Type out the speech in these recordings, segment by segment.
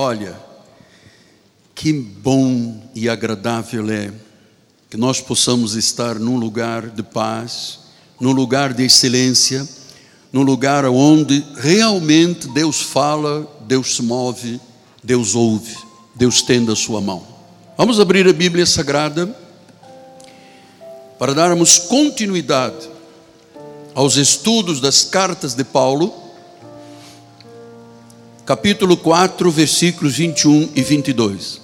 Olha, que bom e agradável é que nós possamos estar num lugar de paz, num lugar de excelência, num lugar onde realmente Deus fala, Deus se move, Deus ouve, Deus tende a sua mão. Vamos abrir a Bíblia Sagrada para darmos continuidade aos estudos das cartas de Paulo, capítulo 4, versículos 21 e 22.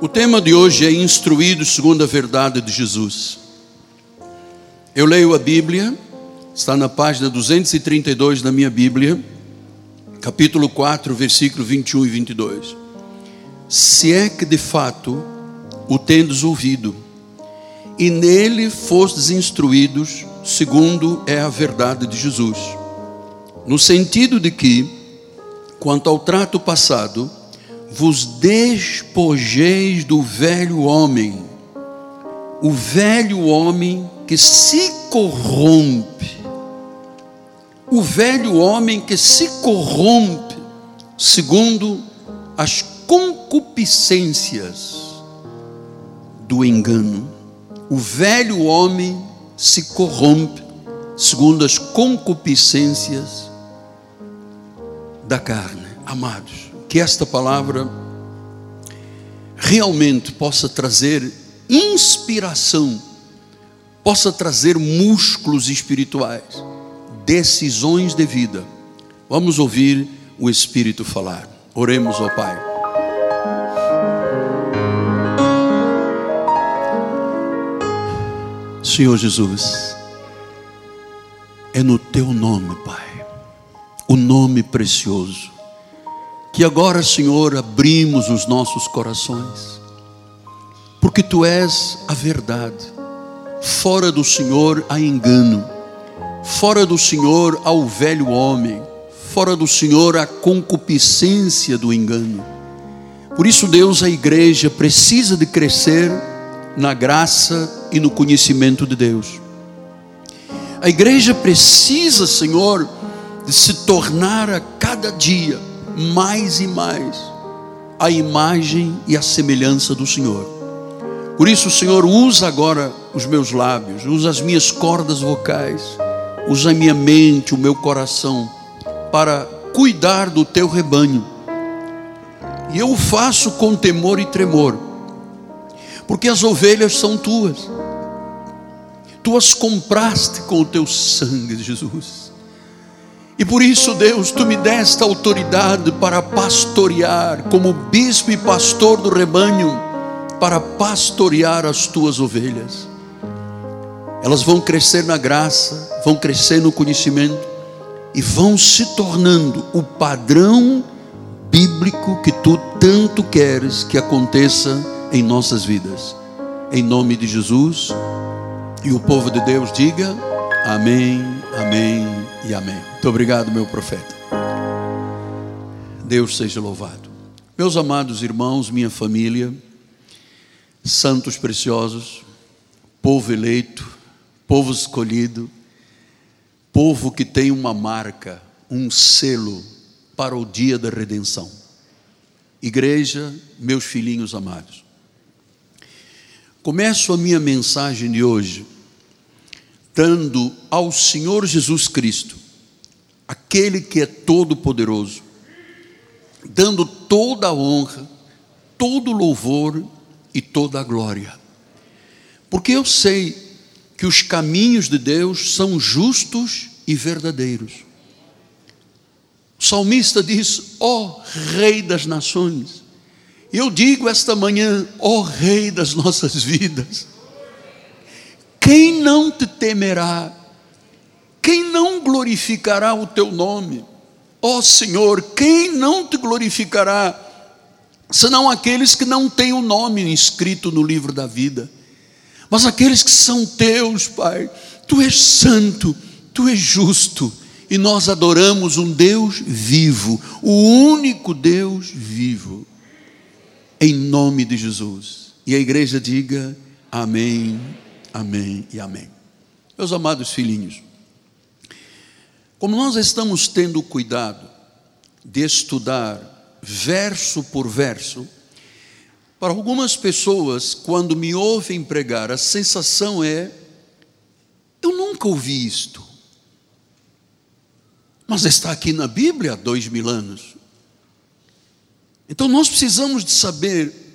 O tema de hoje é instruído segundo a verdade de Jesus. Eu leio a Bíblia, está na página 232 da minha Bíblia, capítulo 4, versículo 21 e 22. Se é que de fato o tendes ouvido, e nele fostes instruídos, segundo é a verdade de Jesus, no sentido de que, quanto ao trato passado, vos despojeis do velho homem, o velho homem que se corrompe, o velho homem que se corrompe segundo as concupiscências do engano. O velho homem se corrompe segundo as concupiscências da carne. Amados, que esta palavra realmente possa trazer inspiração, possa trazer músculos espirituais, decisões de vida. Vamos ouvir o Espírito falar. Oremos ao Pai. Senhor Jesus, é no teu nome, Pai, o nome precioso que agora, Senhor, abrimos os nossos corações, porque Tu és a verdade, fora do Senhor há engano, fora do Senhor há o velho homem, fora do Senhor há concupiscência do engano. Por isso, Deus, a igreja precisa de crescer na graça e no conhecimento de Deus. A igreja precisa, Senhor, de se tornar a cada dia mais e mais a imagem e a semelhança do Senhor. Por isso, Senhor, usa agora os meus lábios, usa as minhas cordas vocais, usa a minha mente, o meu coração, para cuidar do teu rebanho. E eu o faço com temor e tremor, porque as ovelhas são tuas, tu as compraste com o teu sangue, Jesus. E por isso, Deus, tu me deste autoridade para pastorear, como bispo e pastor do rebanho, para pastorear as tuas ovelhas. Elas vão crescer na graça, vão crescer no conhecimento e vão se tornando o padrão bíblico que tu tanto queres que aconteça em nossas vidas. Em nome de Jesus. E o povo de Deus diga: Amém, Amém e Amém. Muito obrigado, meu profeta. Deus seja louvado. Meus amados irmãos, minha família, santos preciosos, povo eleito, povo escolhido, povo que tem uma marca, um selo para o dia da redenção. Igreja, meus filhinhos amados. Começo a minha mensagem de hoje dando ao Senhor Jesus Cristo aquele que é todo poderoso, dando toda a honra, todo o louvor e toda a glória. Porque eu sei que os caminhos de Deus são justos e verdadeiros. O salmista diz: Ó oh, Rei das nações. Eu digo esta manhã: Ó oh, Rei das nossas vidas. Quem não te temerá? Quem não glorificará o teu nome? Ó oh, Senhor, quem não te glorificará? Senão aqueles que não têm o nome inscrito no livro da vida, mas aqueles que são teus, Pai. Tu és santo, tu és justo, e nós adoramos um Deus vivo, o único Deus vivo, em nome de Jesus. E a igreja diga: Amém, Amém e Amém. Meus amados filhinhos, Como nós estamos tendo cuidado de estudar verso por verso, para algumas pessoas, quando me ouvem pregar, a sensação é: eu nunca ouvi isto. Mas está aqui na Bíblia há dois mil anos. Então nós precisamos de saber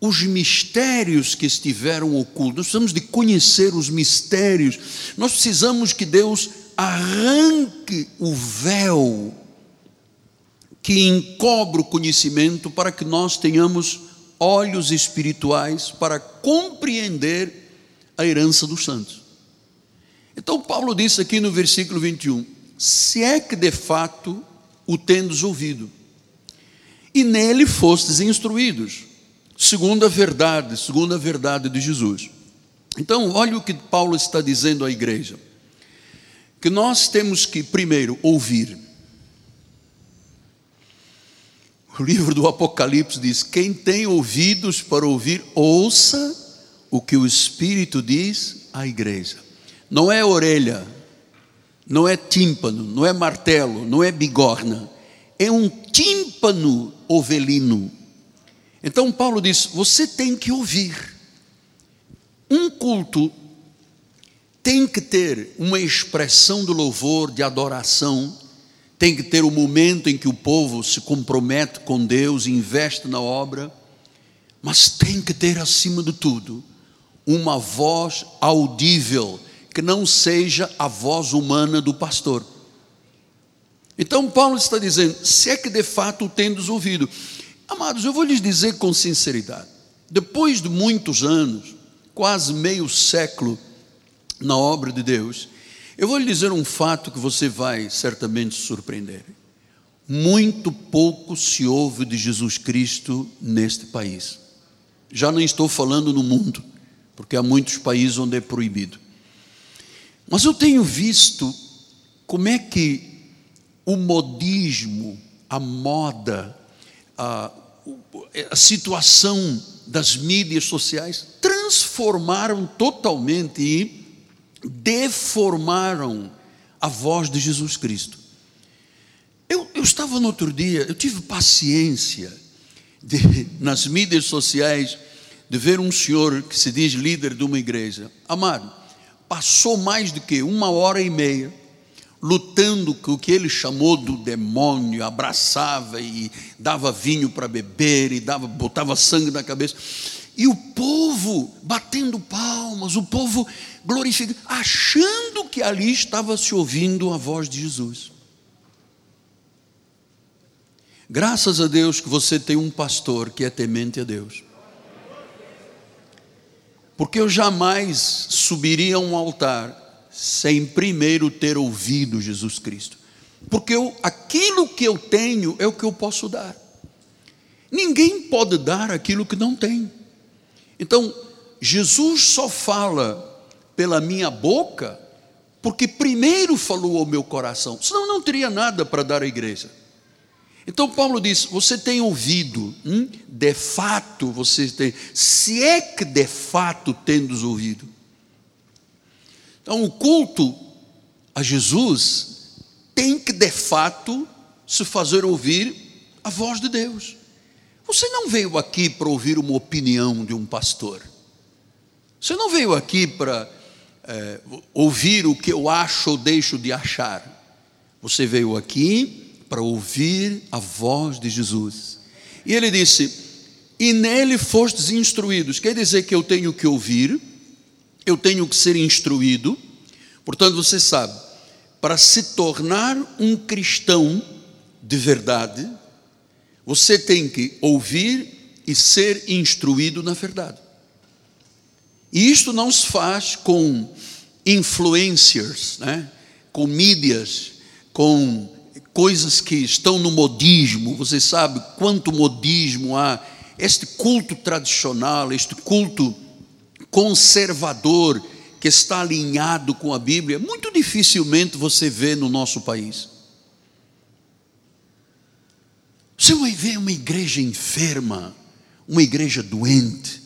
os mistérios que estiveram ocultos, nós precisamos de conhecer os mistérios, nós precisamos que Deus arranque o véu que encobre o conhecimento para que nós tenhamos olhos espirituais para compreender a herança dos santos. Então, Paulo disse aqui no versículo 21: Se é que de fato o tendes ouvido, e nele fostes instruídos, segundo a verdade, segundo a verdade de Jesus. Então, olha o que Paulo está dizendo à igreja: que nós temos que, primeiro, ouvir. O livro do Apocalipse diz: quem tem ouvidos para ouvir, ouça o que o Espírito diz à igreja. Não é orelha, não é tímpano, não é martelo, não é bigorna, é um tímpano ovelino. Então Paulo diz: você tem que ouvir. Um culto tem que ter uma expressão de louvor, de adoração, tem que ter o um momento em que o povo se compromete com Deus, investe na obra, mas tem que ter acima de tudo uma voz audível, que não seja a voz humana do pastor. Então Paulo está dizendo: se é que de fato o tendes ouvido. Amados, eu vou lhes dizer com sinceridade, depois de muitos anos, quase meio século na obra de Deus, eu vou lhe dizer um fato que você vai certamente surpreender. Muito pouco se ouve de Jesus Cristo neste país. Já não estou falando no mundo, porque há muitos países onde é proibido. Mas eu tenho visto como é que o modismo, a moda, a, a situação das mídias sociais transformaram totalmente e deformaram a voz de Jesus Cristo. Eu, eu estava no outro dia, eu tive paciência de, nas mídias sociais de ver um senhor que se diz líder de uma igreja. Amado, passou mais do que uma hora e meia lutando com o que ele chamou do demônio, abraçava e dava vinho para beber e dava, botava sangue na cabeça. E o povo batendo palmas, o povo glorificando, achando que ali estava se ouvindo a voz de Jesus. Graças a Deus que você tem um pastor que é temente a Deus. Porque eu jamais subiria a um altar sem primeiro ter ouvido Jesus Cristo. Porque eu, aquilo que eu tenho é o que eu posso dar. Ninguém pode dar aquilo que não tem. Então, Jesus só fala pela minha boca, porque primeiro falou ao meu coração, senão não teria nada para dar à igreja. Então Paulo diz: você tem ouvido, hum? de fato você tem, se é que de fato tendes ouvido. Então o culto a Jesus tem que de fato se fazer ouvir a voz de Deus. Você não veio aqui para ouvir uma opinião de um pastor. Você não veio aqui para é, ouvir o que eu acho ou deixo de achar. Você veio aqui para ouvir a voz de Jesus. E ele disse: E nele fostes instruídos. Quer dizer que eu tenho que ouvir, eu tenho que ser instruído. Portanto, você sabe, para se tornar um cristão de verdade, você tem que ouvir e ser instruído na verdade. E isto não se faz com influencers, né? com mídias, com coisas que estão no modismo. Você sabe quanto modismo há. Este culto tradicional, este culto conservador que está alinhado com a Bíblia, muito dificilmente você vê no nosso país. Você vai ver uma igreja enferma, uma igreja doente,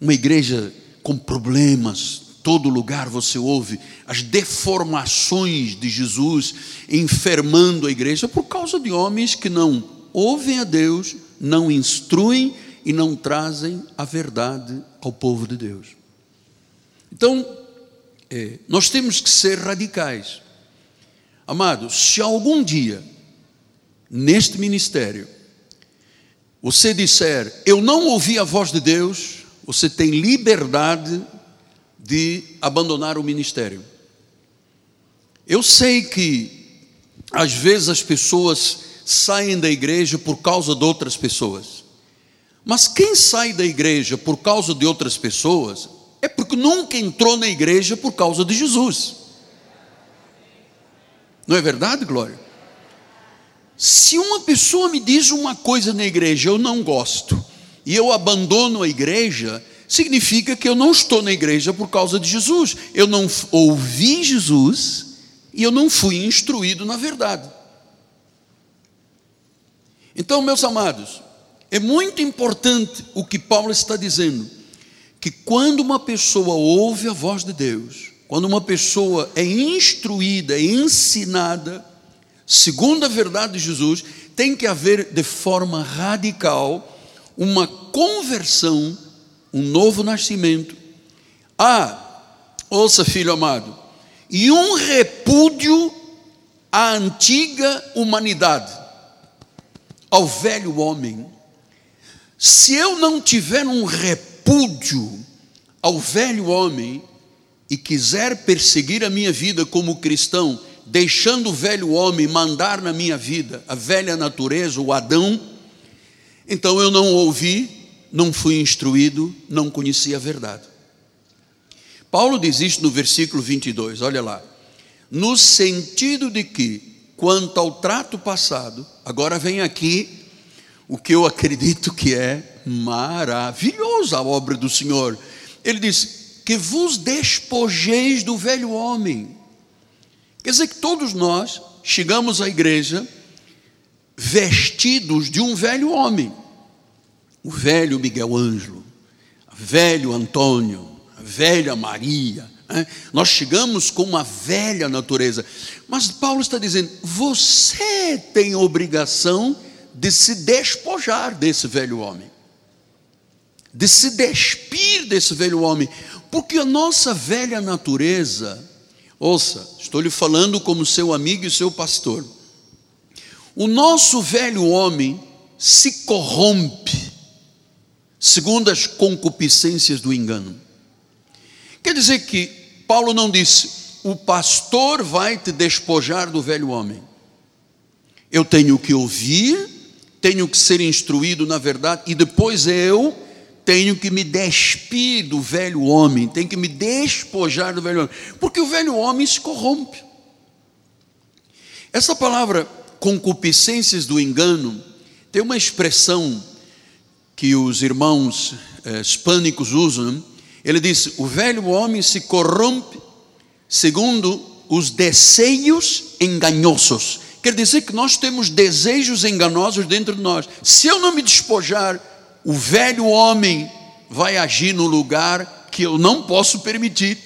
uma igreja com problemas, todo lugar você ouve as deformações de Jesus enfermando a igreja por causa de homens que não ouvem a Deus, não instruem e não trazem a verdade ao povo de Deus. Então, é, nós temos que ser radicais. Amados, se algum dia, neste ministério, você disser, eu não ouvi a voz de Deus, você tem liberdade de abandonar o ministério. Eu sei que, às vezes, as pessoas saem da igreja por causa de outras pessoas. Mas quem sai da igreja por causa de outras pessoas é porque nunca entrou na igreja por causa de Jesus. Não é verdade, Glória? Se uma pessoa me diz uma coisa na igreja, eu não gosto, e eu abandono a igreja, significa que eu não estou na igreja por causa de Jesus. Eu não ouvi Jesus e eu não fui instruído na verdade. Então, meus amados, é muito importante o que Paulo está dizendo que quando uma pessoa ouve a voz de Deus, quando uma pessoa é instruída, é ensinada, segundo a verdade de Jesus, tem que haver de forma radical uma conversão, um novo nascimento. Ah, ouça, filho amado, e um repúdio à antiga humanidade, ao velho homem. Se eu não tiver um repúdio, ao velho homem e quiser perseguir a minha vida como cristão, deixando o velho homem mandar na minha vida, a velha natureza, o Adão, então eu não ouvi, não fui instruído, não conheci a verdade. Paulo diz isso no versículo 22, olha lá. No sentido de que, quanto ao trato passado, agora vem aqui o que eu acredito que é maravilhosa a obra do Senhor. Ele diz: que vos despojeis do velho homem. Quer dizer que todos nós chegamos à igreja vestidos de um velho homem. O velho Miguel Ângelo, velho Antônio, a velha Maria. Né? Nós chegamos com uma velha natureza. Mas Paulo está dizendo: você tem obrigação de se despojar desse velho homem de se despir desse velho homem, porque a nossa velha natureza, ouça, estou lhe falando como seu amigo e seu pastor, o nosso velho homem se corrompe, segundo as concupiscências do engano. Quer dizer que Paulo não disse, o pastor vai te despojar do velho homem. Eu tenho que ouvir, tenho que ser instruído na verdade, e depois eu tenho que me despir do velho homem, tenho que me despojar do velho homem, porque o velho homem se corrompe. Essa palavra concupiscências do engano tem uma expressão que os irmãos eh, hispânicos usam. Ele diz: o velho homem se corrompe segundo os desejos enganosos. Quer dizer que nós temos desejos enganosos dentro de nós. Se eu não me despojar o velho homem vai agir no lugar que eu não posso permitir.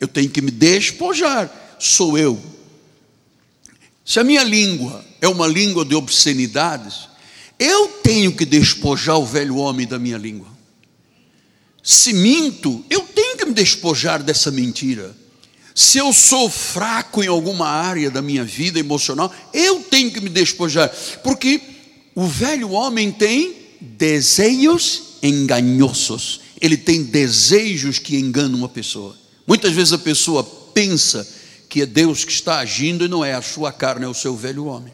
Eu tenho que me despojar. Sou eu. Se a minha língua é uma língua de obscenidades, eu tenho que despojar o velho homem da minha língua. Se minto, eu tenho que me despojar dessa mentira. Se eu sou fraco em alguma área da minha vida emocional, eu tenho que me despojar, porque o velho homem tem desejos enganosos. Ele tem desejos que enganam uma pessoa. Muitas vezes a pessoa pensa que é Deus que está agindo e não é a sua carne, é o seu velho homem.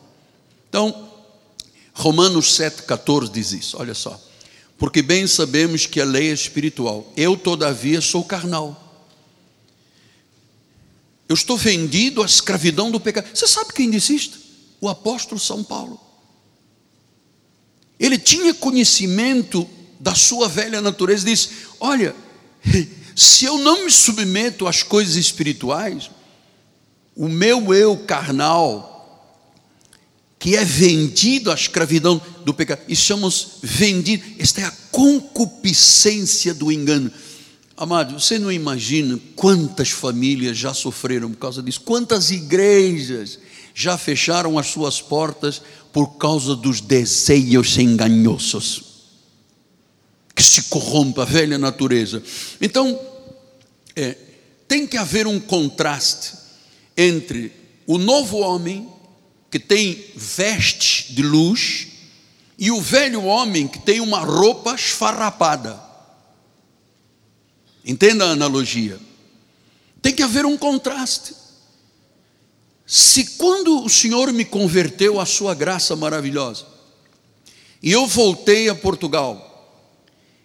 Então, Romanos 7,14 diz isso, olha só. Porque bem sabemos que a lei é espiritual. Eu, todavia, sou carnal. Eu estou vendido à escravidão do pecado. Você sabe quem disse isto? O apóstolo São Paulo. Ele tinha conhecimento da sua velha natureza, disse: Olha, se eu não me submeto às coisas espirituais, o meu eu carnal, que é vendido à escravidão do pecado, e somos vendidos, esta é a concupiscência do engano. Amado, você não imagina quantas famílias já sofreram por causa disso, quantas igrejas já fecharam as suas portas por causa dos desejos enganosos que se corrompe a velha natureza. Então, é, tem que haver um contraste entre o novo homem que tem vestes de luz e o velho homem que tem uma roupa esfarrapada. Entenda a analogia. Tem que haver um contraste. Se quando o Senhor me converteu à sua graça maravilhosa, e eu voltei a Portugal,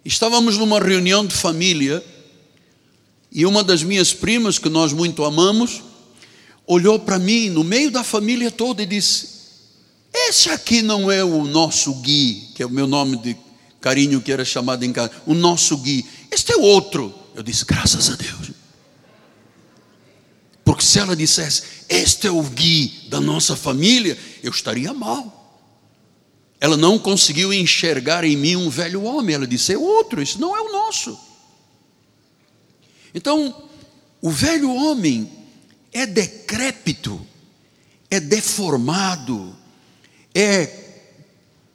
estávamos numa reunião de família, e uma das minhas primas, que nós muito amamos, olhou para mim no meio da família toda e disse: Esse aqui não é o nosso Gui, que é o meu nome de carinho que era chamado em casa, o nosso Gui, este é outro. Eu disse, graças a Deus. Porque se ela dissesse, este é o Gui da nossa família, eu estaria mal. Ela não conseguiu enxergar em mim um velho homem. Ela disse, é outro, isso não é o nosso. Então, o velho homem é decrépito, é deformado, é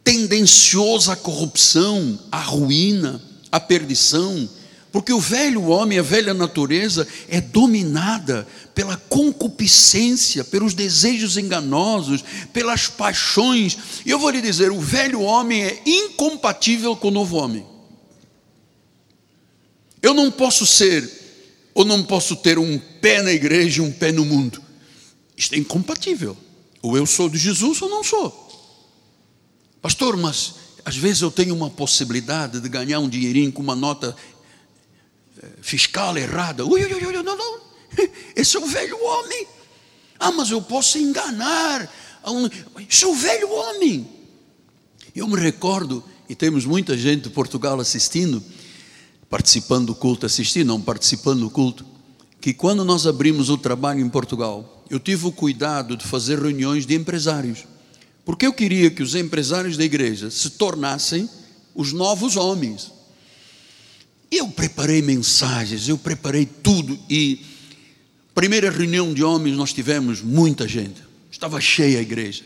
tendencioso à corrupção, à ruína, à perdição porque o velho homem, a velha natureza, é dominada pela concupiscência, pelos desejos enganosos, pelas paixões. E eu vou lhe dizer: o velho homem é incompatível com o novo homem. Eu não posso ser, ou não posso ter um pé na igreja e um pé no mundo. Isto é incompatível. Ou eu sou de Jesus ou não sou. Pastor, mas às vezes eu tenho uma possibilidade de ganhar um dinheirinho com uma nota fiscal errada. Ui, ui, ui, não, não. Esse é o velho homem. Ah, mas eu posso enganar. Esse é o velho homem. Eu me recordo, e temos muita gente de Portugal assistindo, participando do culto, assistindo, não participando do culto, que quando nós abrimos o trabalho em Portugal, eu tive o cuidado de fazer reuniões de empresários, porque eu queria que os empresários da igreja se tornassem os novos homens. Eu preparei mensagens, eu preparei tudo e primeira reunião de homens nós tivemos muita gente. Estava cheia a igreja.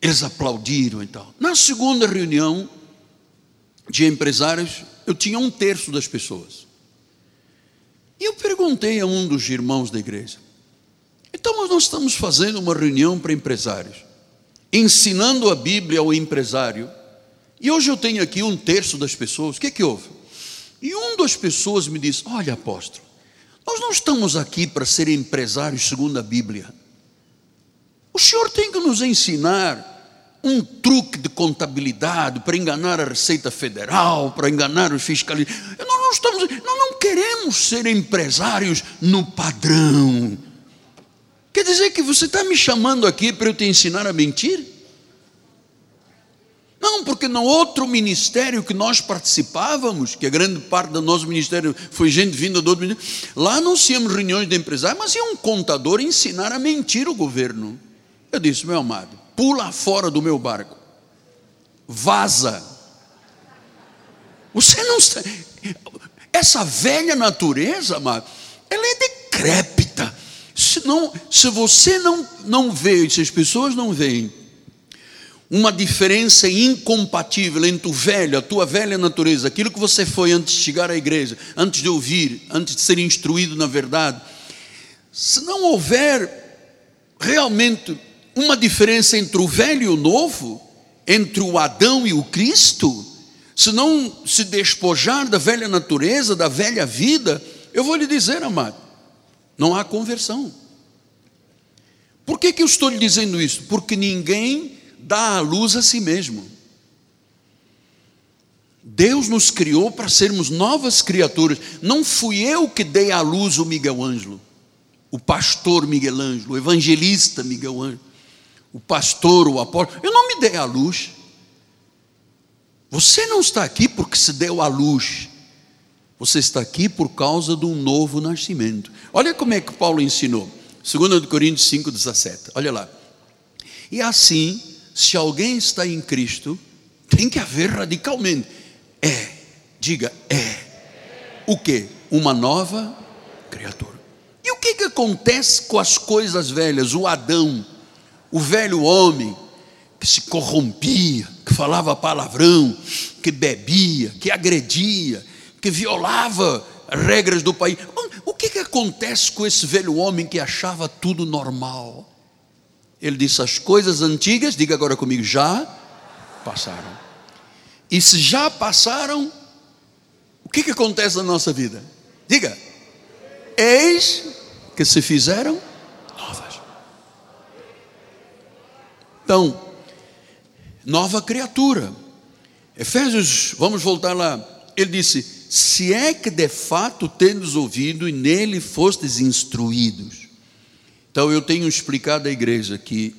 Eles aplaudiram e tal. Na segunda reunião de empresários, eu tinha um terço das pessoas. E eu perguntei a um dos irmãos da igreja: então nós estamos fazendo uma reunião para empresários, ensinando a Bíblia ao empresário, e hoje eu tenho aqui um terço das pessoas, o que, é que houve? E uma das pessoas me disse: Olha, apóstolo, nós não estamos aqui para ser empresários segundo a Bíblia. O senhor tem que nos ensinar um truque de contabilidade para enganar a Receita Federal, para enganar os fiscalistas. Nós não estamos, nós não queremos ser empresários no padrão. Quer dizer que você está me chamando aqui para eu te ensinar a mentir? Não, porque no outro ministério que nós participávamos, que a grande parte do nosso ministério foi gente vinda do outro ministério, lá tínhamos reuniões de empresários, mas ia um contador ensinar a mentir o governo. Eu disse, meu amado, pula fora do meu barco, vaza. Você não está. Essa velha natureza, amado, ela é decrépita. Se, não, se você não, não vê, se as pessoas não veem uma diferença incompatível entre o velho, a tua velha natureza, aquilo que você foi antes de chegar à igreja, antes de ouvir, antes de ser instruído na verdade. Se não houver realmente uma diferença entre o velho e o novo, entre o Adão e o Cristo, se não se despojar da velha natureza, da velha vida, eu vou lhe dizer, amado, não há conversão. Por que, que eu estou lhe dizendo isso? Porque ninguém dá a luz a si mesmo. Deus nos criou para sermos novas criaturas. Não fui eu que dei à luz o Miguel Ângelo, o pastor Miguel Ângelo, o evangelista Miguel Ângelo, o pastor, o apóstolo. Eu não me dei à luz. Você não está aqui porque se deu à luz. Você está aqui por causa de um novo nascimento. Olha como é que Paulo ensinou. 2 Coríntios 5,17. Olha lá. E assim se alguém está em Cristo, tem que haver radicalmente. É, diga, é. O que? uma nova criatura. E o que, que acontece com as coisas velhas? O Adão, o velho homem, que se corrompia, que falava palavrão, que bebia, que agredia, que violava regras do país. O que, que acontece com esse velho homem que achava tudo normal? Ele disse: as coisas antigas, diga agora comigo, já passaram. E se já passaram, o que, que acontece na nossa vida? Diga, eis que se fizeram novas. Então, nova criatura. Efésios, vamos voltar lá. Ele disse: Se é que de fato tendes ouvido e nele fostes instruídos. Então eu tenho explicado à igreja que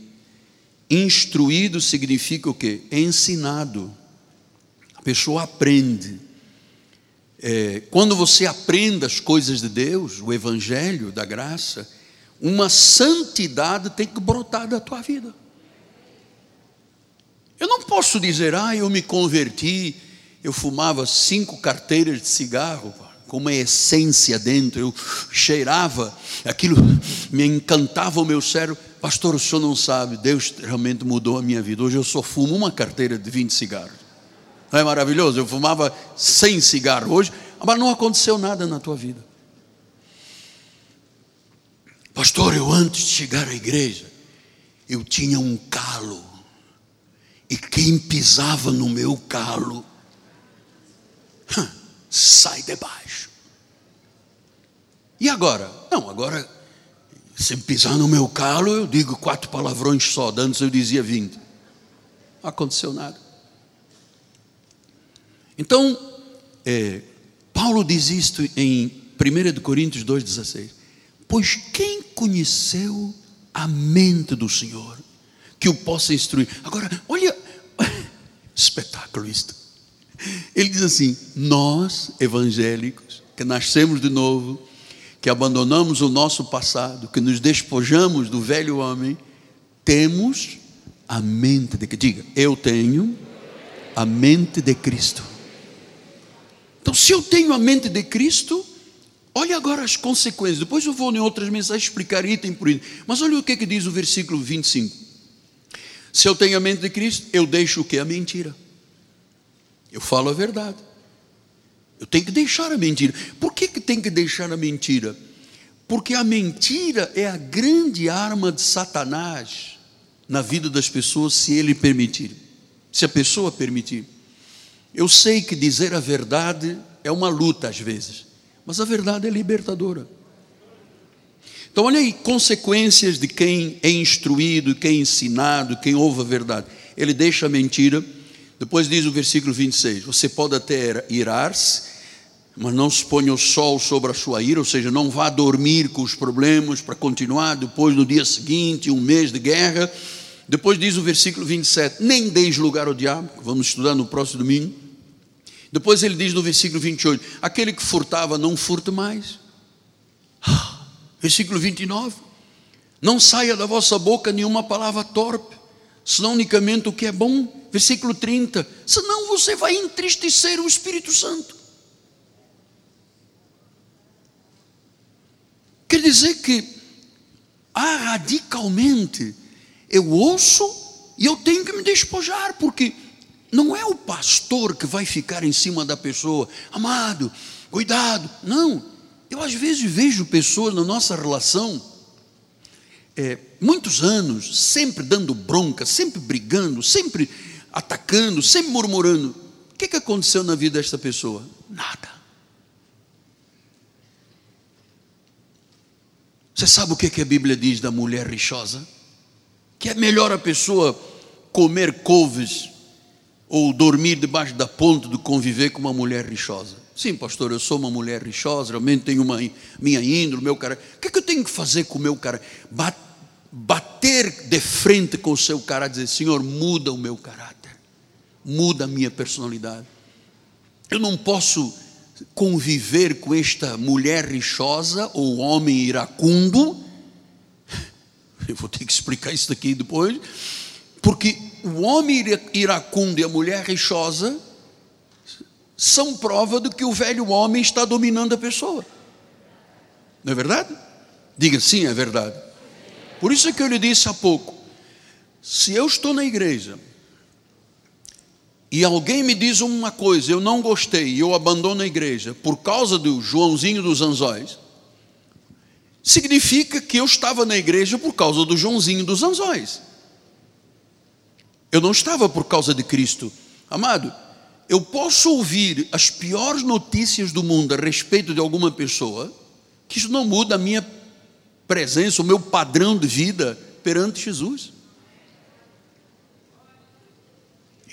instruído significa o quê? Ensinado. A pessoa aprende. É, quando você aprende as coisas de Deus, o Evangelho da graça, uma santidade tem que brotar da tua vida. Eu não posso dizer, ah, eu me converti, eu fumava cinco carteiras de cigarro, com uma essência dentro, eu cheirava, aquilo me encantava o meu cérebro. Pastor, o senhor não sabe, Deus realmente mudou a minha vida. Hoje eu só fumo uma carteira de 20 cigarros. Não é maravilhoso? Eu fumava 100 cigarros hoje, mas não aconteceu nada na tua vida. Pastor, eu antes de chegar à igreja, eu tinha um calo. E quem pisava no meu calo, sai debaixo. E agora? Não, agora, se pisar no meu calo, eu digo quatro palavrões só. Antes eu dizia vinte. Não aconteceu nada. Então, é, Paulo diz isto em 1 Coríntios 2,16: Pois quem conheceu a mente do Senhor, que o possa instruir? Agora, olha, espetáculo isto. Ele diz assim: Nós, evangélicos, que nascemos de novo, que abandonamos o nosso passado, que nos despojamos do velho homem, temos a mente de que diga, eu tenho a mente de Cristo. Então, se eu tenho a mente de Cristo, olha agora as consequências. Depois eu vou em outras mensagens explicar item por item. Mas olha o que, é que diz o versículo 25. Se eu tenho a mente de Cristo, eu deixo o que? A mentira. Eu falo a verdade. Eu tenho que deixar a mentira. Por que, que tem que deixar a mentira? Porque a mentira é a grande arma de Satanás na vida das pessoas, se ele permitir. Se a pessoa permitir. Eu sei que dizer a verdade é uma luta às vezes, mas a verdade é libertadora. Então, olha aí, consequências de quem é instruído, quem é ensinado, quem ouve a verdade. Ele deixa a mentira. Depois diz o versículo 26: Você pode até irar-se, mas não se ponha o sol sobre a sua ira, ou seja, não vá dormir com os problemas para continuar depois no dia seguinte, um mês de guerra. Depois diz o versículo 27, nem deis lugar ao diabo, vamos estudar no próximo domingo. Depois ele diz no versículo 28, aquele que furtava, não furte mais. Versículo 29, não saia da vossa boca nenhuma palavra torpe, senão unicamente o que é bom. Versículo 30, senão você vai entristecer o Espírito Santo. Quer dizer que, ah, radicalmente, eu ouço e eu tenho que me despojar, porque não é o pastor que vai ficar em cima da pessoa, amado, cuidado. Não, eu às vezes vejo pessoas na nossa relação, é, muitos anos, sempre dando bronca, sempre brigando, sempre atacando, sempre murmurando. O que, que aconteceu na vida desta pessoa? Nada. Você sabe o que, que a Bíblia diz da mulher rixosa? Que é melhor a pessoa comer couves ou dormir debaixo da ponte do conviver com uma mulher rixosa. Sim, pastor, eu sou uma mulher rixosa, realmente tenho uma, minha índole, meu cara. O que, é que eu tenho que fazer com o meu cara? Bater de frente com o seu cara, dizer: Senhor, muda o meu caráter, muda a minha personalidade. Eu não posso conviver com esta mulher rixosa ou homem iracundo, eu vou ter que explicar isso daqui depois, porque o homem iracundo e a mulher rixosa são prova de que o velho homem está dominando a pessoa. Não é verdade? Diga sim, é verdade. Por isso é que eu lhe disse há pouco: se eu estou na igreja e alguém me diz uma coisa, eu não gostei eu abandono a igreja por causa do Joãozinho dos Anzóis, significa que eu estava na igreja por causa do Joãozinho dos Anzóis. Eu não estava por causa de Cristo. Amado, eu posso ouvir as piores notícias do mundo a respeito de alguma pessoa, que isso não muda a minha presença, o meu padrão de vida perante Jesus.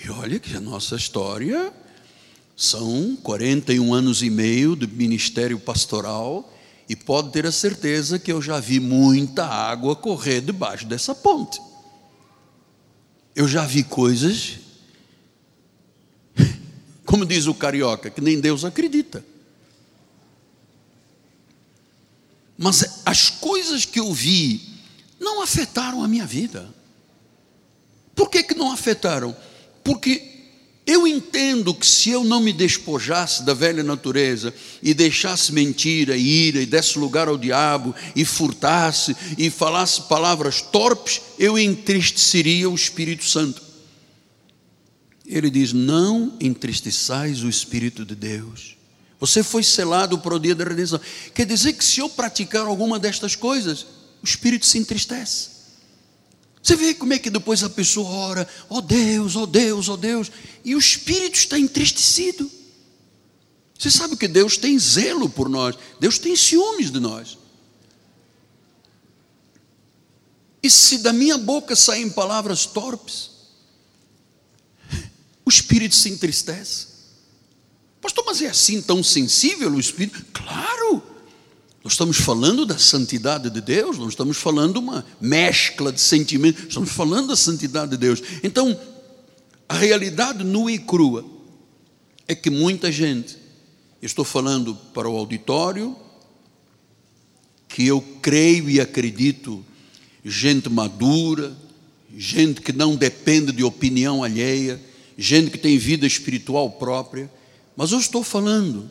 E olha que a nossa história são 41 anos e meio de ministério pastoral e pode ter a certeza que eu já vi muita água correr debaixo dessa ponte. Eu já vi coisas, como diz o carioca, que nem Deus acredita. Mas as coisas que eu vi não afetaram a minha vida. Por que, que não afetaram? Porque eu entendo que se eu não me despojasse da velha natureza e deixasse mentira, ira e desse lugar ao diabo e furtasse e falasse palavras torpes, eu entristeceria o Espírito Santo. Ele diz: Não entristeçais o Espírito de Deus. Você foi selado para o dia da redenção. Quer dizer que se eu praticar alguma destas coisas, o Espírito se entristece. Você vê como é que depois a pessoa ora, ó oh Deus, ó oh Deus, ó oh Deus, e o espírito está entristecido. Você sabe que Deus tem zelo por nós, Deus tem ciúmes de nós. E se da minha boca saem palavras torpes, o espírito se entristece. Pastor, mas é assim tão sensível o espírito? Claro! Nós estamos falando da santidade de Deus, não estamos falando uma mescla de sentimentos, estamos falando da santidade de Deus. Então, a realidade nua e crua é que muita gente, estou falando para o auditório, que eu creio e acredito, gente madura, gente que não depende de opinião alheia, gente que tem vida espiritual própria, mas eu estou falando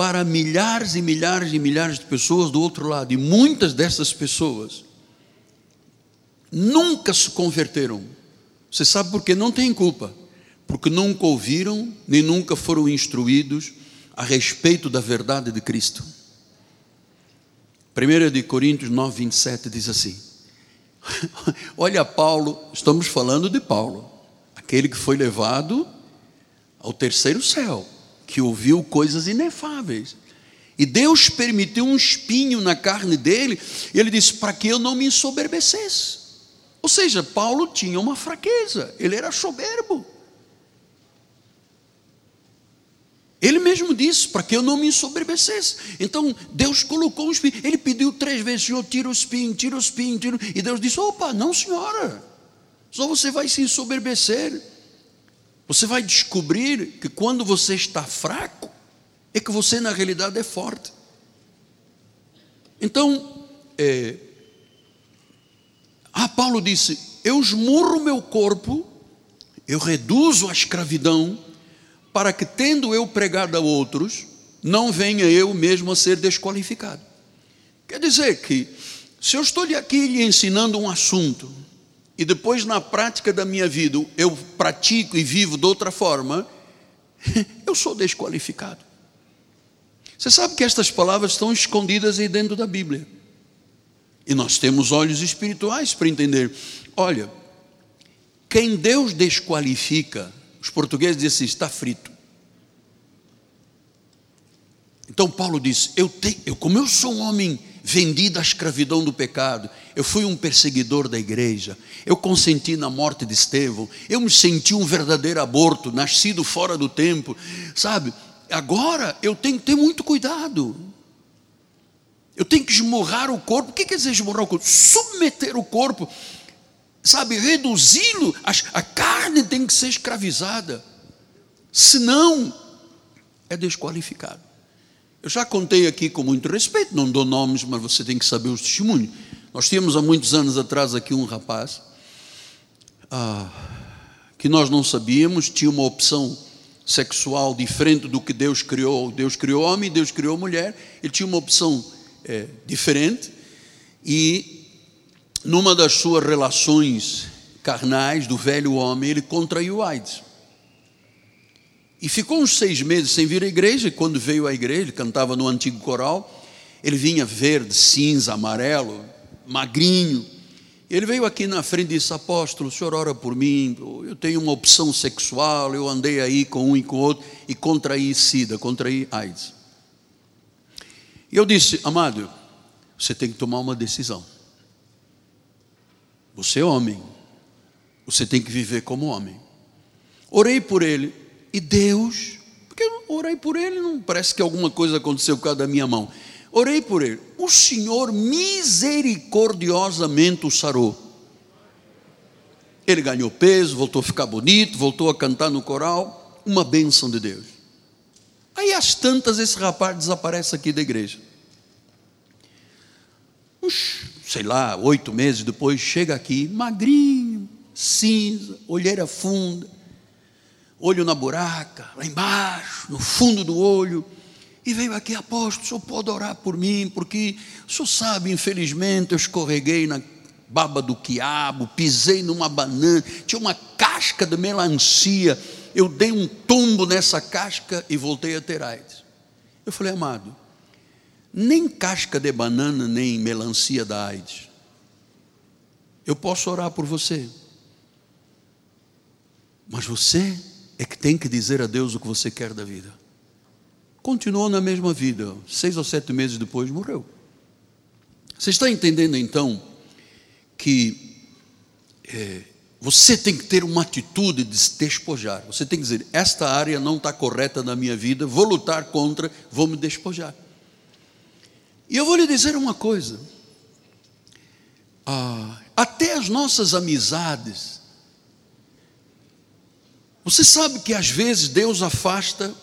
para milhares e milhares e milhares de pessoas do outro lado, e muitas dessas pessoas nunca se converteram. Você sabe por quê? Não tem culpa, porque nunca ouviram, nem nunca foram instruídos a respeito da verdade de Cristo. 1 de Coríntios 9, 27 diz assim: Olha, Paulo, estamos falando de Paulo, aquele que foi levado ao terceiro céu que ouviu coisas inefáveis. E Deus permitiu um espinho na carne dele, e ele disse: para que eu não me ensoberbecesse. Ou seja, Paulo tinha uma fraqueza, ele era soberbo. Ele mesmo disse, para que eu não me ensoberbecesse. Então, Deus colocou um espinho. Ele pediu três vezes, Senhor, tira o espinho, tira o espinho, tira. E Deus disse, opa, não senhora. Só você vai se ensoberbecer. Você vai descobrir que quando você está fraco, é que você na realidade é forte. Então, é, ah, Paulo disse: Eu esmurro meu corpo, eu reduzo a escravidão, para que, tendo eu pregado a outros, não venha eu mesmo a ser desqualificado. Quer dizer que, se eu estou aqui lhe ensinando um assunto, e depois na prática da minha vida eu pratico e vivo de outra forma, eu sou desqualificado. Você sabe que estas palavras estão escondidas aí dentro da Bíblia. E nós temos olhos espirituais para entender. Olha, quem Deus desqualifica, os portugueses dizem assim, está frito. Então Paulo disse: eu tenho, eu, como eu sou um homem vendido à escravidão do pecado. Eu fui um perseguidor da igreja. Eu consenti na morte de Estevão. Eu me senti um verdadeiro aborto, nascido fora do tempo. Sabe? Agora eu tenho que ter muito cuidado. Eu tenho que esmurrar o corpo. O que quer dizer esmurrar o corpo? Submeter o corpo. Sabe? Reduzi-lo. A carne tem que ser escravizada. Senão, é desqualificado. Eu já contei aqui com muito respeito, não dou nomes, mas você tem que saber os testemunhos. Nós tínhamos há muitos anos atrás aqui um rapaz ah, que nós não sabíamos, tinha uma opção sexual diferente do que Deus criou. Deus criou homem, Deus criou mulher. Ele tinha uma opção é, diferente e numa das suas relações carnais do velho homem, ele contraiu AIDS. E ficou uns seis meses sem vir à igreja, e quando veio à igreja, ele cantava no antigo coral, ele vinha verde, cinza, amarelo, magrinho. Ele veio aqui na frente e disse: Apóstolo, o senhor ora por mim, eu tenho uma opção sexual, eu andei aí com um e com outro e contraí SIDA, contraí AIDS. E eu disse: Amado, você tem que tomar uma decisão. Você é homem, você tem que viver como homem. Orei por ele e Deus, porque eu orei por ele, não parece que alguma coisa aconteceu por causa da minha mão. Orei por ele. O Senhor misericordiosamente o sarou. Ele ganhou peso, voltou a ficar bonito, voltou a cantar no coral. Uma bênção de Deus. Aí, às tantas, esse rapaz desaparece aqui da igreja. Sei lá, oito meses depois, chega aqui, magrinho, cinza, olheira funda, olho na buraca, lá embaixo, no fundo do olho e veio aqui, apóstolo, o senhor pode orar por mim, porque o senhor sabe, infelizmente, eu escorreguei na baba do quiabo, pisei numa banana, tinha uma casca de melancia, eu dei um tombo nessa casca e voltei a ter AIDS. Eu falei, amado, nem casca de banana, nem melancia da AIDS. Eu posso orar por você, mas você é que tem que dizer a Deus o que você quer da vida continuou na mesma vida. Seis ou sete meses depois morreu. Você está entendendo então que é, você tem que ter uma atitude de se despojar. Você tem que dizer: esta área não está correta na minha vida, vou lutar contra, vou me despojar. E eu vou lhe dizer uma coisa: ah, até as nossas amizades, você sabe que às vezes Deus afasta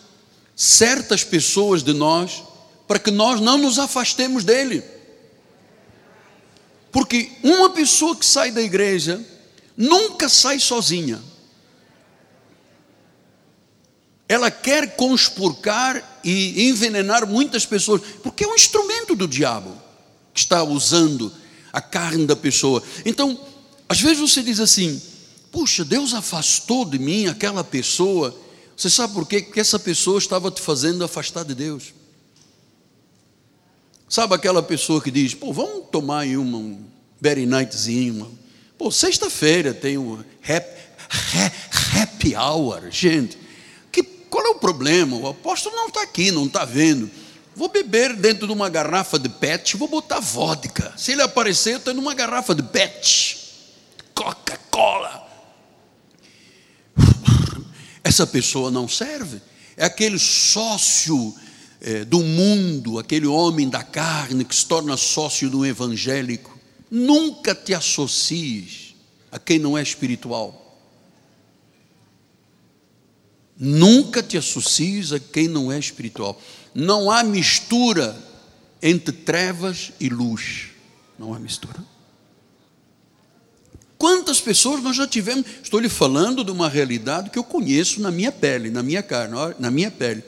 certas pessoas de nós para que nós não nos afastemos dele. Porque uma pessoa que sai da igreja nunca sai sozinha. Ela quer conspurcar e envenenar muitas pessoas, porque é um instrumento do diabo que está usando a carne da pessoa. Então, às vezes você diz assim: puxa, Deus afastou de mim aquela pessoa você sabe por quê? Porque essa pessoa estava te fazendo afastar de Deus. Sabe aquela pessoa que diz, pô, vamos tomar aí uma, um berry nightzinho. Pô, sexta-feira tem o happy, happy hour. Gente, que, qual é o problema? O apóstolo não está aqui, não está vendo. Vou beber dentro de uma garrafa de pet, vou botar vodka. Se ele aparecer, eu estou numa garrafa de pet. Coca-Cola essa pessoa não serve. É aquele sócio é, do mundo, aquele homem da carne que se torna sócio do evangélico. Nunca te associes a quem não é espiritual. Nunca te associes a quem não é espiritual. Não há mistura entre trevas e luz. Não há mistura. Quantas pessoas nós já tivemos? Estou lhe falando de uma realidade que eu conheço na minha pele, na minha carne, na minha pele.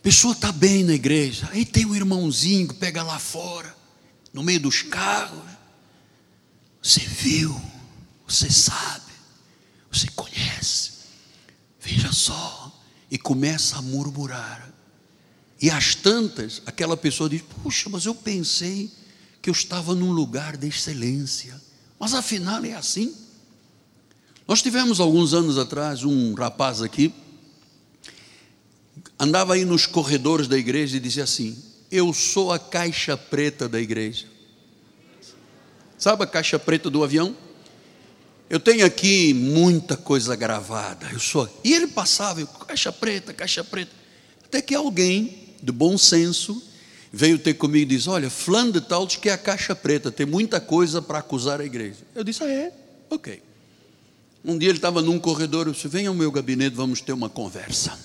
Pessoa está bem na igreja, aí tem um irmãozinho que pega lá fora, no meio dos carros. Você viu, você sabe, você conhece, veja só, e começa a murmurar. E às tantas, aquela pessoa diz: Puxa, mas eu pensei que eu estava num lugar de excelência mas afinal é assim. Nós tivemos alguns anos atrás um rapaz aqui, andava aí nos corredores da igreja e dizia assim: Eu sou a caixa preta da igreja. Sabe a caixa preta do avião? Eu tenho aqui muita coisa gravada. Eu sou. E ele passava, caixa preta, caixa preta. Até que alguém de bom senso veio ter comigo e disse: Olha, fulano de tal diz que é a caixa preta, tem muita coisa para acusar a igreja. Eu disse: Ah, é? Ok. Um dia ele estava num corredor, eu disse: Venha ao meu gabinete, vamos ter uma conversa.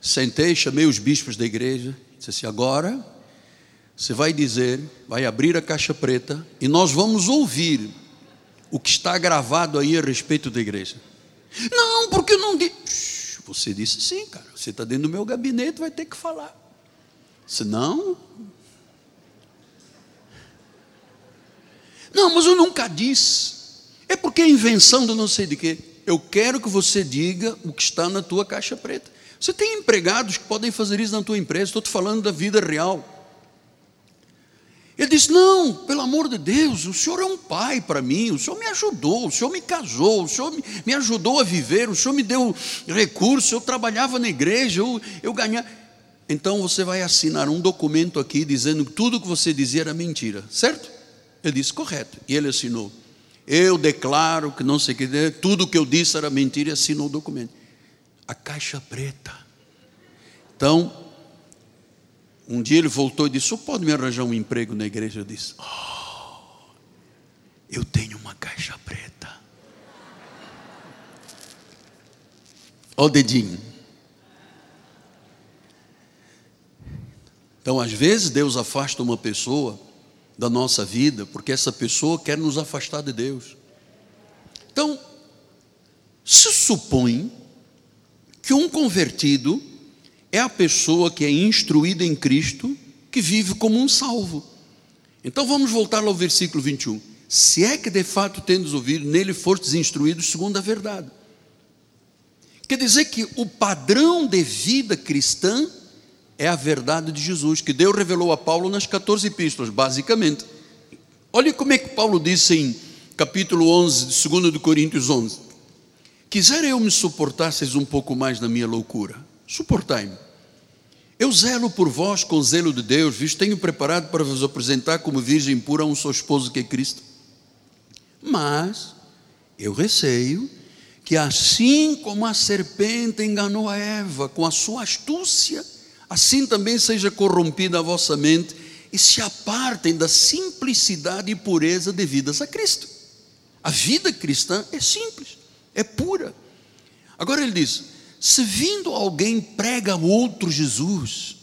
Sentei, chamei os bispos da igreja, disse assim: Agora você vai dizer, vai abrir a caixa preta e nós vamos ouvir o que está gravado aí a respeito da igreja. Não, porque eu não disse. Você disse sim, cara. Você está dentro do meu gabinete, vai ter que falar. Senão. Não, mas eu nunca disse. É porque é invenção do não sei de quê. Eu quero que você diga o que está na tua caixa preta. Você tem empregados que podem fazer isso na tua empresa. Estou te falando da vida real. Ele disse: Não, pelo amor de Deus, o senhor é um pai para mim, o senhor me ajudou, o senhor me casou, o senhor me, ajudou a viver, o senhor me deu recursos, eu trabalhava na igreja, eu, eu ganhava. Então você vai assinar um documento aqui dizendo que tudo que você dizia era mentira, certo? Ele disse: Correto. E ele assinou. Eu declaro que não sei o que, tudo que eu disse era mentira e assinou o documento. A caixa preta. Então, um dia ele voltou e disse: O pode me arranjar um emprego na igreja? Eu disse: Oh, eu tenho uma caixa preta. Ó o dedinho. Então, às vezes, Deus afasta uma pessoa da nossa vida porque essa pessoa quer nos afastar de Deus. Então, se supõe que um convertido é a pessoa que é instruída em Cristo, que vive como um salvo. Então vamos voltar ao versículo 21. Se é que de fato tendes ouvido, nele fostes instruídos segundo a verdade. Quer dizer que o padrão de vida cristã é a verdade de Jesus, que Deus revelou a Paulo nas 14 epístolas, basicamente. Olha como é que Paulo disse em capítulo 11, 2 de Coríntios 11: Quiser eu me suportasseis um pouco mais na minha loucura, suportai-me. Eu zelo por vós com zelo de Deus, visto tenho preparado para vos apresentar como virgem pura um só esposo que é Cristo. Mas eu receio que assim como a serpente enganou a Eva com a sua astúcia, assim também seja corrompida a vossa mente e se apartem da simplicidade e pureza devidas a Cristo. A vida cristã é simples, é pura. Agora ele diz: se vindo alguém prega outro Jesus,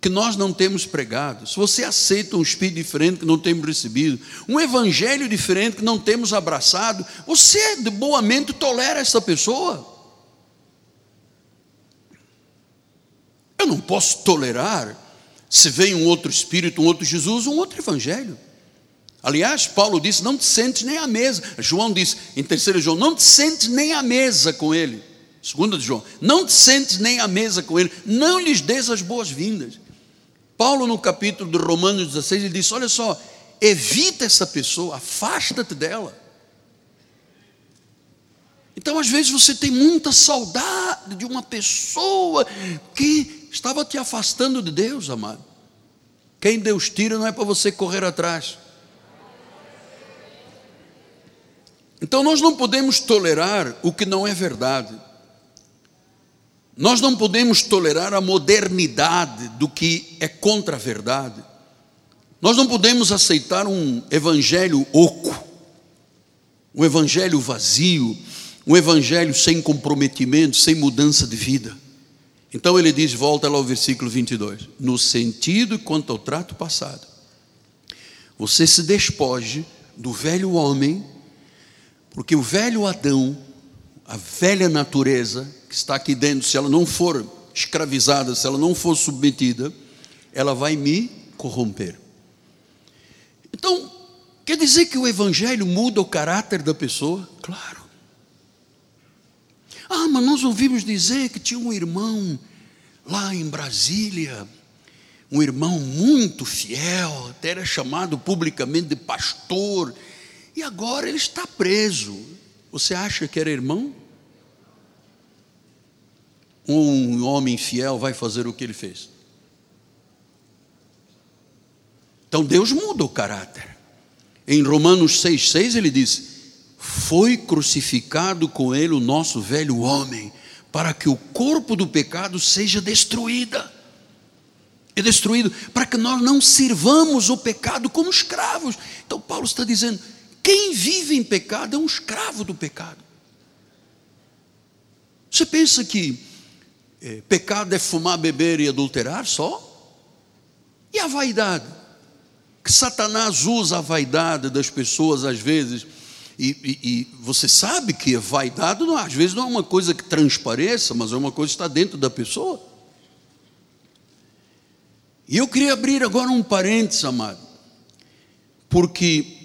que nós não temos pregado, se você aceita um espírito diferente que não temos recebido, um evangelho diferente que não temos abraçado, você de boamente tolera essa pessoa. Eu não posso tolerar se vem um outro espírito, um outro Jesus, um outro evangelho. Aliás, Paulo disse: não te sentes nem à mesa. João disse em 3 João: não te sentes nem à mesa com ele. Segunda de João, não te sentes nem à mesa com ele, não lhes des as boas-vindas. Paulo, no capítulo de Romanos 16, ele diz: Olha só, evita essa pessoa, afasta-te dela. Então, às vezes, você tem muita saudade de uma pessoa que estava te afastando de Deus, amado. Quem Deus tira não é para você correr atrás. Então, nós não podemos tolerar o que não é verdade. Nós não podemos tolerar a modernidade do que é contra a verdade. Nós não podemos aceitar um evangelho oco, um evangelho vazio, um evangelho sem comprometimento, sem mudança de vida. Então ele diz, volta lá ao versículo 22, no sentido quanto ao trato passado, você se despoje do velho homem, porque o velho Adão, a velha natureza, que está aqui dentro, se ela não for escravizada, se ela não for submetida, ela vai me corromper. Então, quer dizer que o Evangelho muda o caráter da pessoa? Claro. Ah, mas nós ouvimos dizer que tinha um irmão lá em Brasília, um irmão muito fiel, até era chamado publicamente de pastor, e agora ele está preso. Você acha que era irmão? um homem fiel vai fazer o que ele fez. Então Deus muda o caráter. Em Romanos 6,6 ele diz: Foi crucificado com ele o nosso velho homem, para que o corpo do pecado seja destruída. É destruído, para que nós não sirvamos o pecado como escravos. Então Paulo está dizendo: quem vive em pecado é um escravo do pecado. Você pensa que é, pecado é fumar, beber e adulterar só? E a vaidade? Que Satanás usa a vaidade das pessoas às vezes, E, e, e, você sabe que a vaidade, não, às vezes, não é uma coisa que transpareça, mas é uma coisa que está dentro da pessoa. E eu queria abrir agora um parênteses, amado, porque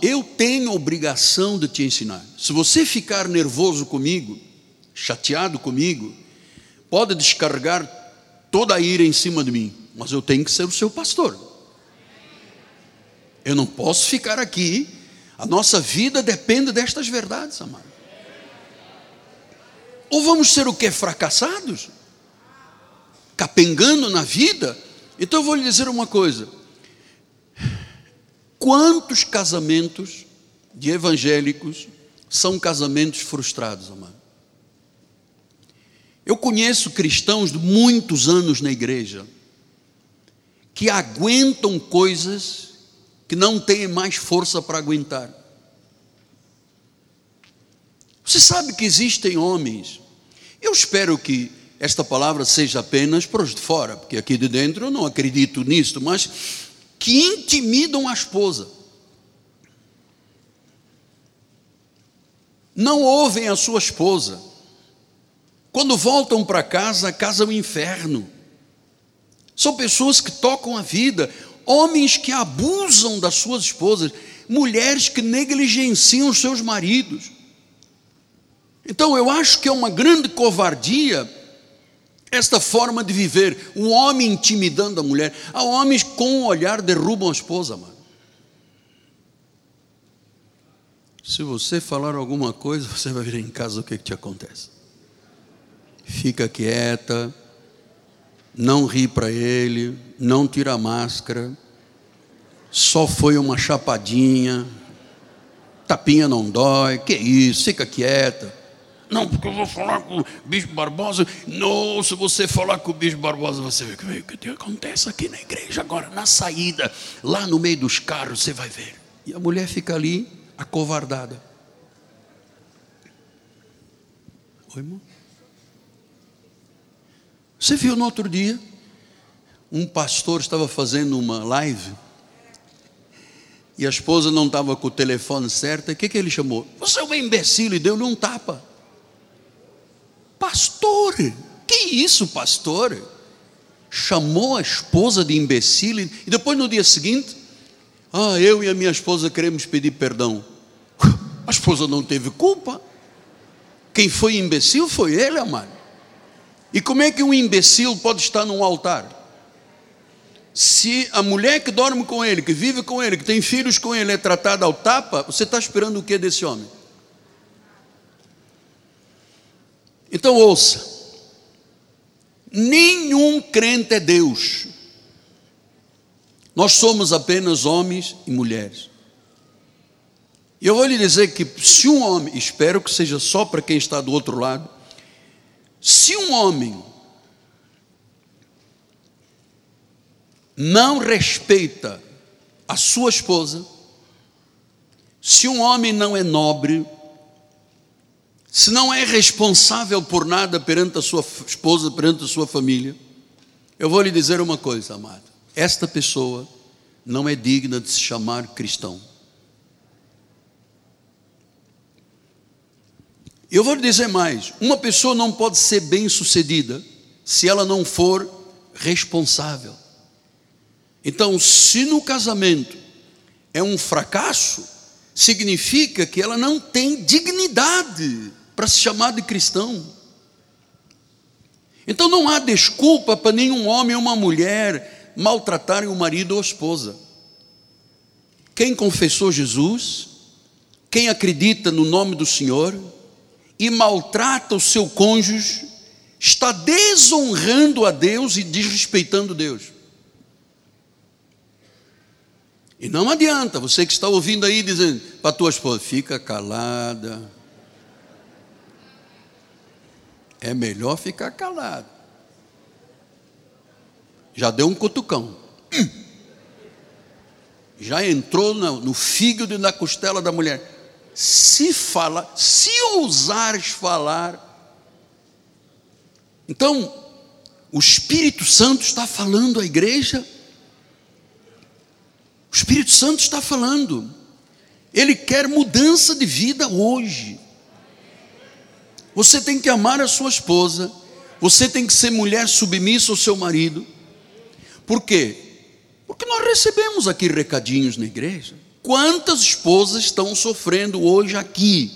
eu tenho obrigação de te ensinar. Se você ficar nervoso comigo, chateado comigo, pode descarregar toda a ira em cima de mim, mas eu tenho que ser o seu pastor. Eu não posso ficar aqui a nossa vida depende destas verdades, amado. Ou vamos ser o que? Fracassados? Capengando na vida? Então eu vou lhe dizer uma coisa. Quantos casamentos de evangélicos são casamentos frustrados, amado? Eu conheço cristãos de muitos anos na igreja que aguentam coisas que não têm mais força para aguentar. Você sabe que existem homens, eu espero que esta palavra seja apenas para os de fora, porque aqui de dentro eu não acredito nisto, mas que intimidam a esposa. Não ouvem a sua esposa. Quando voltam para casa, a casa é um inferno. São pessoas que tocam a vida homens que abusam das suas esposas, mulheres que negligenciam os seus maridos. Então eu acho que é uma grande covardia esta forma de viver, o homem intimidando a mulher. Há homens com o olhar derrubam a esposa, mano. Se você falar alguma coisa, você vai ver em casa o que, que te acontece. Fica quieta, não ri para ele, não tira a máscara, só foi uma chapadinha, tapinha não dói, que isso, fica quieta. Não, porque eu vou falar com o Bispo Barbosa. Não, se você falar com o Bispo Barbosa, você vê o que acontece aqui na igreja agora, na saída, lá no meio dos carros, você vai ver. E a mulher fica ali, acovardada. Oi, irmão? Você viu no outro dia, um pastor estava fazendo uma live e a esposa não estava com o telefone certo. O que, que ele chamou? Você é um imbecil e deu-lhe um tapa. Pastor, que isso, pastor? Chamou a esposa de imbecil e depois no dia seguinte, ah, eu e a minha esposa queremos pedir perdão. A esposa não teve culpa. Quem foi imbecil foi ele, amado. E como é que um imbecil pode estar num altar? Se a mulher que dorme com ele, que vive com ele, que tem filhos com ele, é tratada ao tapa, você está esperando o que desse homem? Então ouça: nenhum crente é Deus, nós somos apenas homens e mulheres. E eu vou lhe dizer que se um homem, espero que seja só para quem está do outro lado, se um homem não respeita a sua esposa, se um homem não é nobre, se não é responsável por nada perante a sua esposa, perante a sua família, eu vou lhe dizer uma coisa, amado: esta pessoa não é digna de se chamar cristão. Eu vou lhe dizer mais: uma pessoa não pode ser bem-sucedida se ela não for responsável. Então, se no casamento é um fracasso, significa que ela não tem dignidade para se chamar de cristão. Então não há desculpa para nenhum homem ou uma mulher maltratarem o marido ou a esposa. Quem confessou Jesus, quem acredita no nome do Senhor, e maltrata o seu cônjuge, está desonrando a Deus e desrespeitando Deus. E não adianta, você que está ouvindo aí dizendo para tua esposa, fica calada. É melhor ficar calado. Já deu um cutucão. Já entrou no, no fígado e na costela da mulher se falar, se ousares falar. Então, o Espírito Santo está falando à igreja. O Espírito Santo está falando. Ele quer mudança de vida hoje. Você tem que amar a sua esposa, você tem que ser mulher submissa ao seu marido. Por quê? Porque nós recebemos aqui recadinhos na igreja. Quantas esposas estão sofrendo hoje aqui?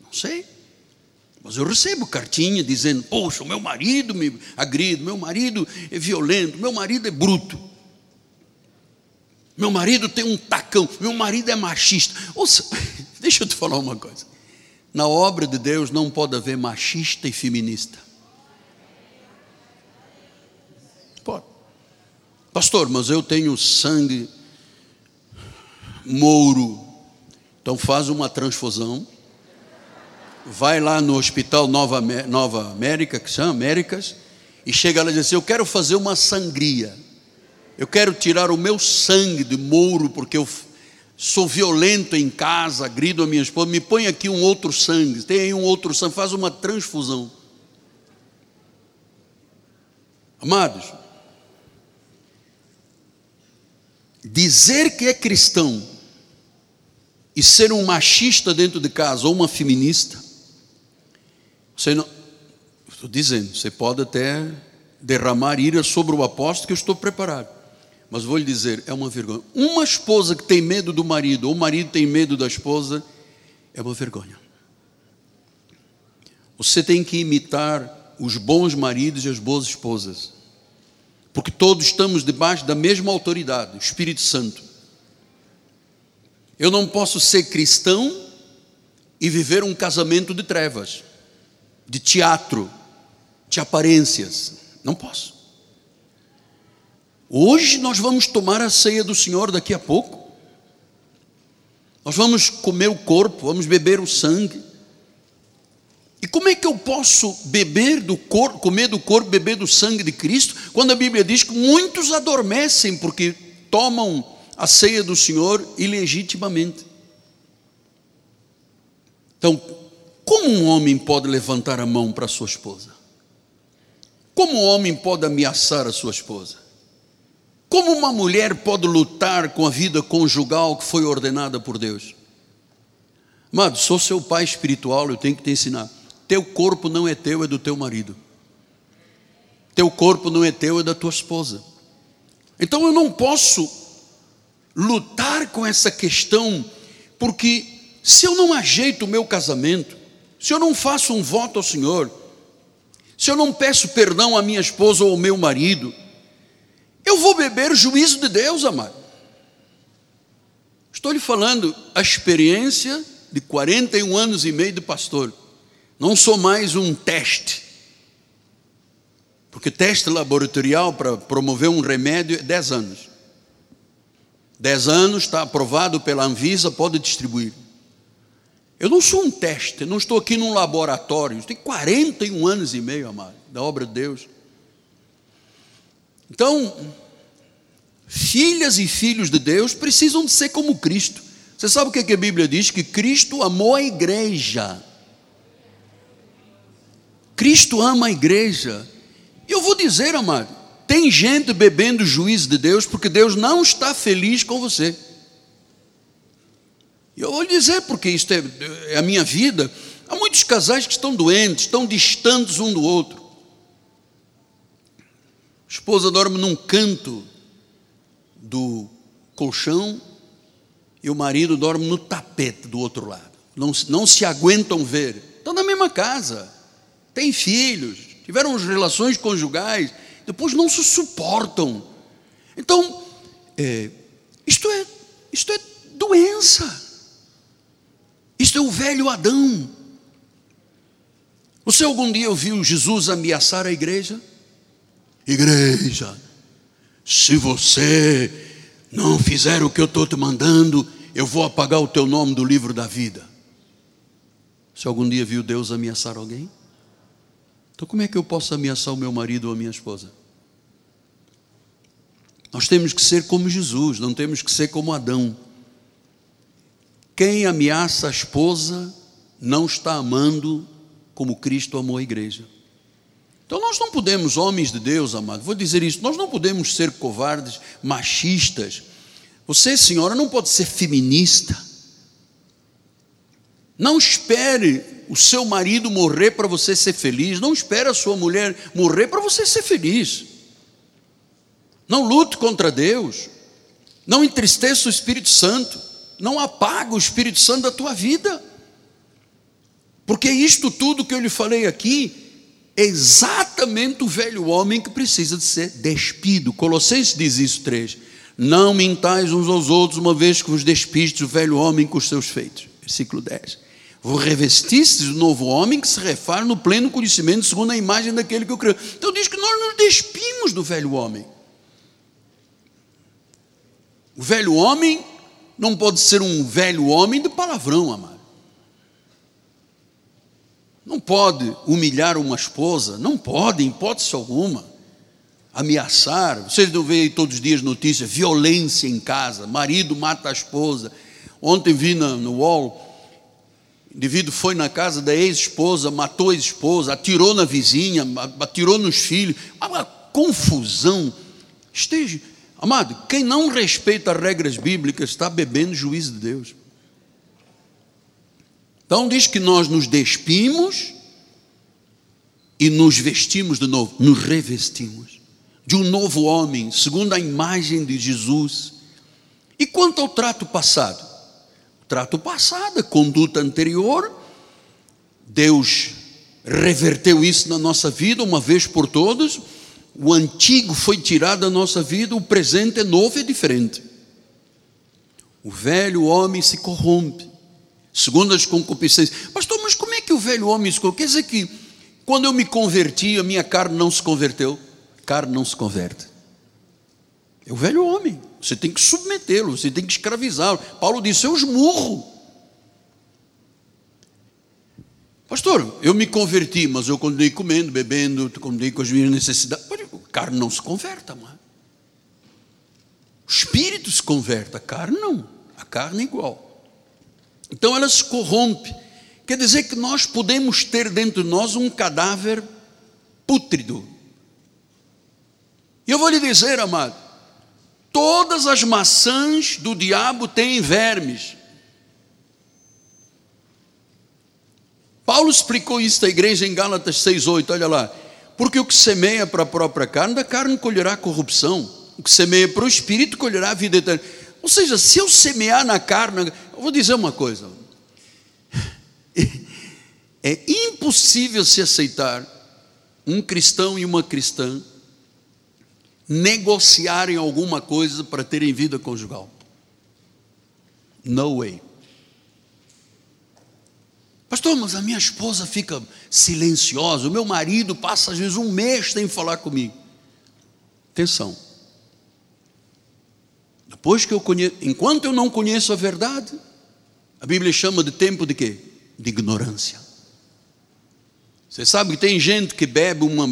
Não sei. Mas eu recebo cartinha dizendo: Poxa, meu marido me agride, meu marido é violento, meu marido é bruto. Meu marido tem um tacão, meu marido é machista. Ouça, deixa eu te falar uma coisa. Na obra de Deus não pode haver machista e feminista. Pode. Pastor, mas eu tenho sangue mouro. Então faz uma transfusão vai lá no Hospital Nova, Nova América, que chama Américas, e chega lá e diz assim: Eu quero fazer uma sangria. Eu quero tirar o meu sangue de mouro, porque eu sou violento em casa, grido a minha esposa, me põe aqui um outro sangue, tem aí um outro sangue, faz uma transfusão. Amados, dizer que é cristão e ser um machista dentro de casa ou uma feminista você não, estou dizendo, você pode até derramar ira sobre o apóstolo que eu estou preparado. Mas vou lhe dizer, é uma vergonha. Uma esposa que tem medo do marido, ou o marido tem medo da esposa, é uma vergonha. Você tem que imitar os bons maridos e as boas esposas. Porque todos estamos debaixo da mesma autoridade, o Espírito Santo. Eu não posso ser cristão e viver um casamento de trevas de teatro, de aparências. Não posso. Hoje nós vamos tomar a ceia do Senhor daqui a pouco. Nós vamos comer o corpo, vamos beber o sangue. E como é que eu posso beber do corpo, comer do corpo, beber do sangue de Cristo, quando a Bíblia diz que muitos adormecem porque tomam a ceia do Senhor ilegitimamente? Então, como um homem pode levantar a mão para sua esposa? Como um homem pode ameaçar a sua esposa? Como uma mulher pode lutar com a vida conjugal que foi ordenada por Deus? Amado, sou seu pai espiritual, eu tenho que te ensinar. Teu corpo não é teu, é do teu marido. Teu corpo não é teu, é da tua esposa. Então eu não posso lutar com essa questão, porque se eu não ajeito o meu casamento, se eu não faço um voto ao Senhor, se eu não peço perdão à minha esposa ou ao meu marido, eu vou beber o juízo de Deus, amado. Estou lhe falando a experiência de 41 anos e meio de pastor. Não sou mais um teste. Porque teste laboratorial para promover um remédio é 10 anos. 10 anos está aprovado pela Anvisa, pode distribuir. Eu não sou um teste, não estou aqui num laboratório, tenho 41 anos e meio, amado, da obra de Deus. Então, filhas e filhos de Deus precisam de ser como Cristo. Você sabe o que, é que a Bíblia diz? Que Cristo amou a igreja. Cristo ama a igreja. E eu vou dizer, amado, tem gente bebendo o juízo de Deus porque Deus não está feliz com você. E eu vou dizer, porque isto é, é a minha vida. Há muitos casais que estão doentes, estão distantes um do outro. A esposa dorme num canto do colchão e o marido dorme no tapete do outro lado. Não, não se aguentam ver. Estão na mesma casa, têm filhos, tiveram relações conjugais, depois não se suportam. Então, é, isto, é, isto é doença. Isto é o velho Adão. Você algum dia ouviu Jesus ameaçar a igreja? Igreja, se você não fizer o que eu estou te mandando, eu vou apagar o teu nome do livro da vida. Se algum dia viu Deus ameaçar alguém? Então, como é que eu posso ameaçar o meu marido ou a minha esposa? Nós temos que ser como Jesus, não temos que ser como Adão. Quem ameaça a esposa não está amando como Cristo amou a igreja. Então nós não podemos, homens de Deus, amado, vou dizer isso, nós não podemos ser covardes, machistas. Você, senhora, não pode ser feminista. Não espere o seu marido morrer para você ser feliz. Não espere a sua mulher morrer para você ser feliz. Não lute contra Deus. Não entristeça o Espírito Santo. Não apaga o Espírito Santo da tua vida. Porque isto tudo que eu lhe falei aqui é exatamente o velho homem que precisa de ser despido. Colossenses diz isso 3. Não mintais uns aos outros, uma vez que vos despistes o velho homem com os seus feitos. Versículo 10 vos revestistes do novo homem que se refaz no pleno conhecimento, segundo a imagem daquele que eu creio. Então diz que nós nos despimos do velho homem. O velho homem não pode ser um velho homem de palavrão, amado. Não pode humilhar uma esposa, não pode, em hipótese alguma. Ameaçar, vocês não veem todos os dias notícias, violência em casa, marido mata a esposa. Ontem vi no, no UOL o indivíduo foi na casa da ex-esposa, matou a ex-esposa, atirou na vizinha, atirou nos filhos. Uma confusão. Esteja, amado, quem não respeita as regras bíblicas está bebendo o juízo de Deus. Então diz que nós nos despimos e nos vestimos de novo, nos revestimos de um novo homem, segundo a imagem de Jesus. E quanto ao trato passado? trato passado, conduta anterior. Deus reverteu isso na nossa vida uma vez por todas. O antigo foi tirado da nossa vida, o presente é novo e diferente. O velho homem se corrompe, segundo as concupiscências. Pastor, mas como é que o velho homem se corrompe? Quer dizer que quando eu me converti, a minha carne não se converteu? Carne não se converte. É o velho homem. Você tem que submetê-lo, você tem que escravizá-lo. Paulo disse: Eu esmurro. Pastor, eu me converti, mas eu continuei comendo, bebendo, continuei com as minhas necessidades. O carne não se converta, mano. O espírito se converte, a carne não. A carne é igual. Então ela se corrompe. Quer dizer que nós podemos ter dentro de nós um cadáver pútrido. E eu vou lhe dizer, amado, Todas as maçãs do diabo têm vermes. Paulo explicou isso à igreja em Gálatas 6,8, olha lá. Porque o que semeia para a própria carne, da carne colherá corrupção. O que semeia para o espírito colherá a vida eterna. Ou seja, se eu semear na carne, eu vou dizer uma coisa. É impossível se aceitar um cristão e uma cristã negociarem alguma coisa para terem vida conjugal. No way. Pastor, mas a minha esposa fica silenciosa, o meu marido passa às vezes um mês sem falar comigo. Atenção. Depois que eu conheço, enquanto eu não conheço a verdade, a Bíblia chama de tempo de quê? De ignorância. Você sabe que tem gente que bebe uma,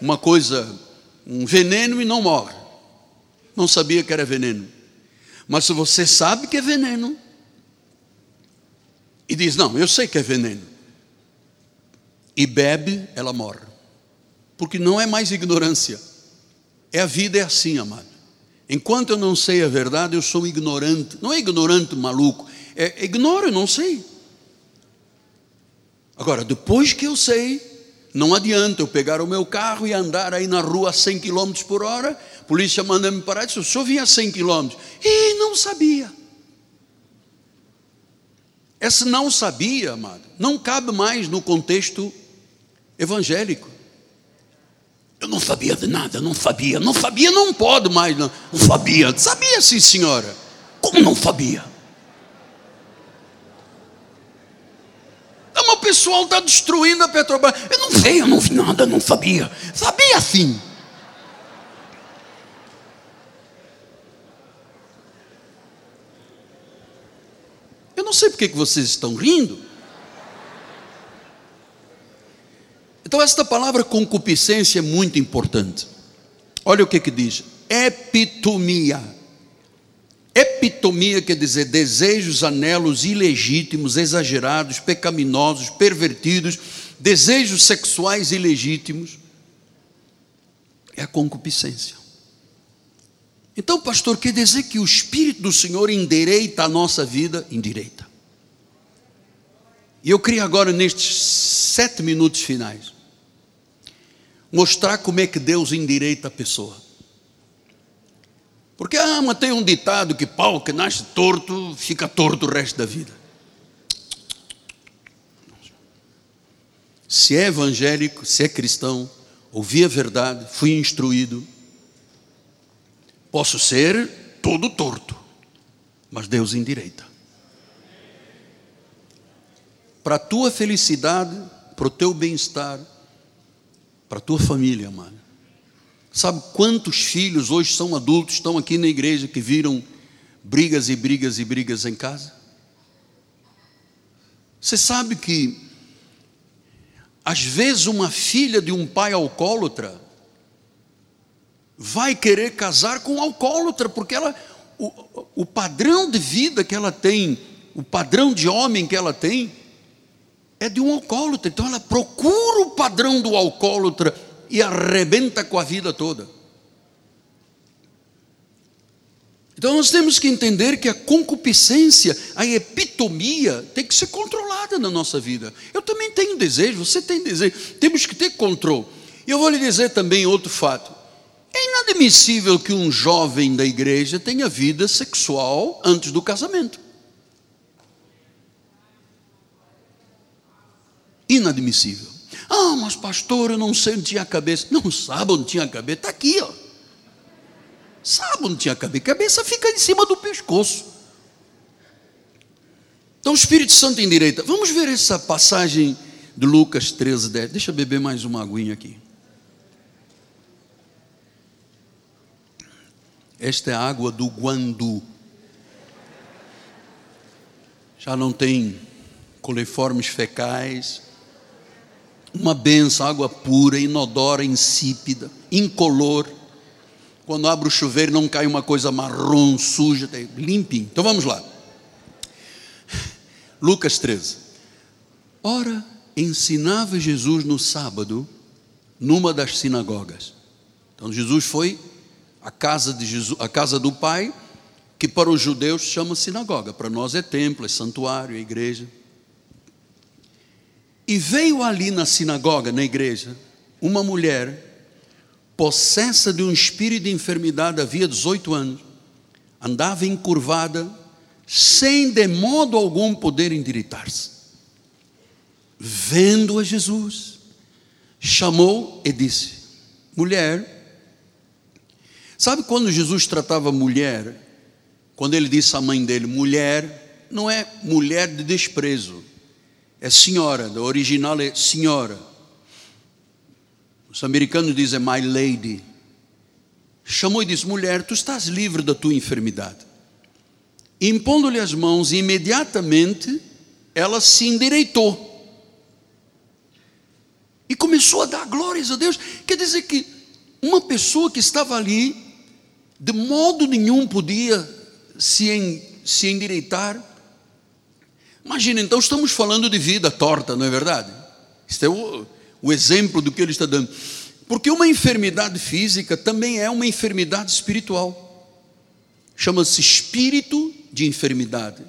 uma coisa um veneno e não morre. Não sabia que era veneno. Mas se você sabe que é veneno, e diz: Não, eu sei que é veneno, e bebe, ela morre. Porque não é mais ignorância, é a vida é assim, amado. Enquanto eu não sei a verdade, eu sou ignorante. Não é ignorante maluco, é ignoro, eu não sei. Agora, depois que eu sei, não adianta eu pegar o meu carro e andar aí na rua a 100 km por hora, polícia manda me parar e diz, senhor vinha a 100 km. E não sabia. Esse não sabia, amado, não cabe mais no contexto evangélico. Eu não sabia de nada, não sabia, não sabia, não pode mais, não, não sabia, sabia sim, senhora. Como não sabia? o pessoal está destruindo a Petrobras. Eu não sei, eu não vi nada, não sabia. Sabia sim. Eu não sei porque que vocês estão rindo. Então, esta palavra concupiscência é muito importante. Olha o que, que diz: epitomia Epitomia quer dizer desejos, anelos ilegítimos, exagerados, pecaminosos, pervertidos, desejos sexuais ilegítimos. É a concupiscência. Então, pastor, quer dizer que o Espírito do Senhor endireita a nossa vida? Endireita. E eu queria agora, nestes sete minutos finais, mostrar como é que Deus endireita a pessoa. Porque, ah, tem um ditado que pau que nasce torto, fica torto o resto da vida. Se é evangélico, se é cristão, ouvi a verdade, fui instruído, posso ser todo torto, mas Deus endireita. Para a tua felicidade, para o teu bem-estar, para a tua família, mano. Sabe quantos filhos hoje são adultos, estão aqui na igreja que viram brigas e brigas e brigas em casa? Você sabe que às vezes uma filha de um pai alcoólatra vai querer casar com um alcoólatra, porque ela o, o padrão de vida que ela tem, o padrão de homem que ela tem, é de um alcoólatra. Então ela procura o padrão do alcoólatra e arrebenta com a vida toda. Então nós temos que entender que a concupiscência, a epitomia, tem que ser controlada na nossa vida. Eu também tenho desejo, você tem desejo, temos que ter controle. E eu vou lhe dizer também outro fato. É inadmissível que um jovem da igreja tenha vida sexual antes do casamento. Inadmissível. Ah, mas pastor, eu não sei onde tinha a cabeça. Não sabe onde tinha a cabeça, está aqui, ó. Sabe onde tinha a cabeça? A cabeça fica em cima do pescoço. Então o Espírito Santo em direita. Vamos ver essa passagem de Lucas 13, 10. Deixa eu beber mais uma aguinha aqui. Esta é a água do Guandu. Já não tem coliformes fecais, uma benção, água pura, inodora, insípida, incolor. Quando abre o chuveiro não cai uma coisa marrom, suja, limpinho. Então vamos lá. Lucas 13. Ora, ensinava Jesus no sábado, numa das sinagogas. Então Jesus foi à casa de Jesus, à casa do Pai, que para os judeus chama sinagoga, para nós é templo, é santuário, é igreja. E veio ali na sinagoga, na igreja, uma mulher possessa de um espírito de enfermidade havia 18 anos, andava encurvada, sem de modo algum poder endireitar-se. Vendo a Jesus, chamou e disse: Mulher, sabe quando Jesus tratava mulher, quando ele disse à mãe dele, mulher, não é mulher de desprezo, é senhora, do original é senhora. Os americanos dizem my lady. Chamou e disse: mulher, tu estás livre da tua enfermidade. Impondo-lhe as mãos, imediatamente ela se endireitou. E começou a dar glórias a Deus. Quer dizer que uma pessoa que estava ali, de modo nenhum podia se, en, se endireitar, Imagina, então estamos falando de vida torta, não é verdade? Este é o, o exemplo do que ele está dando. Porque uma enfermidade física também é uma enfermidade espiritual. Chama-se espírito de enfermidade.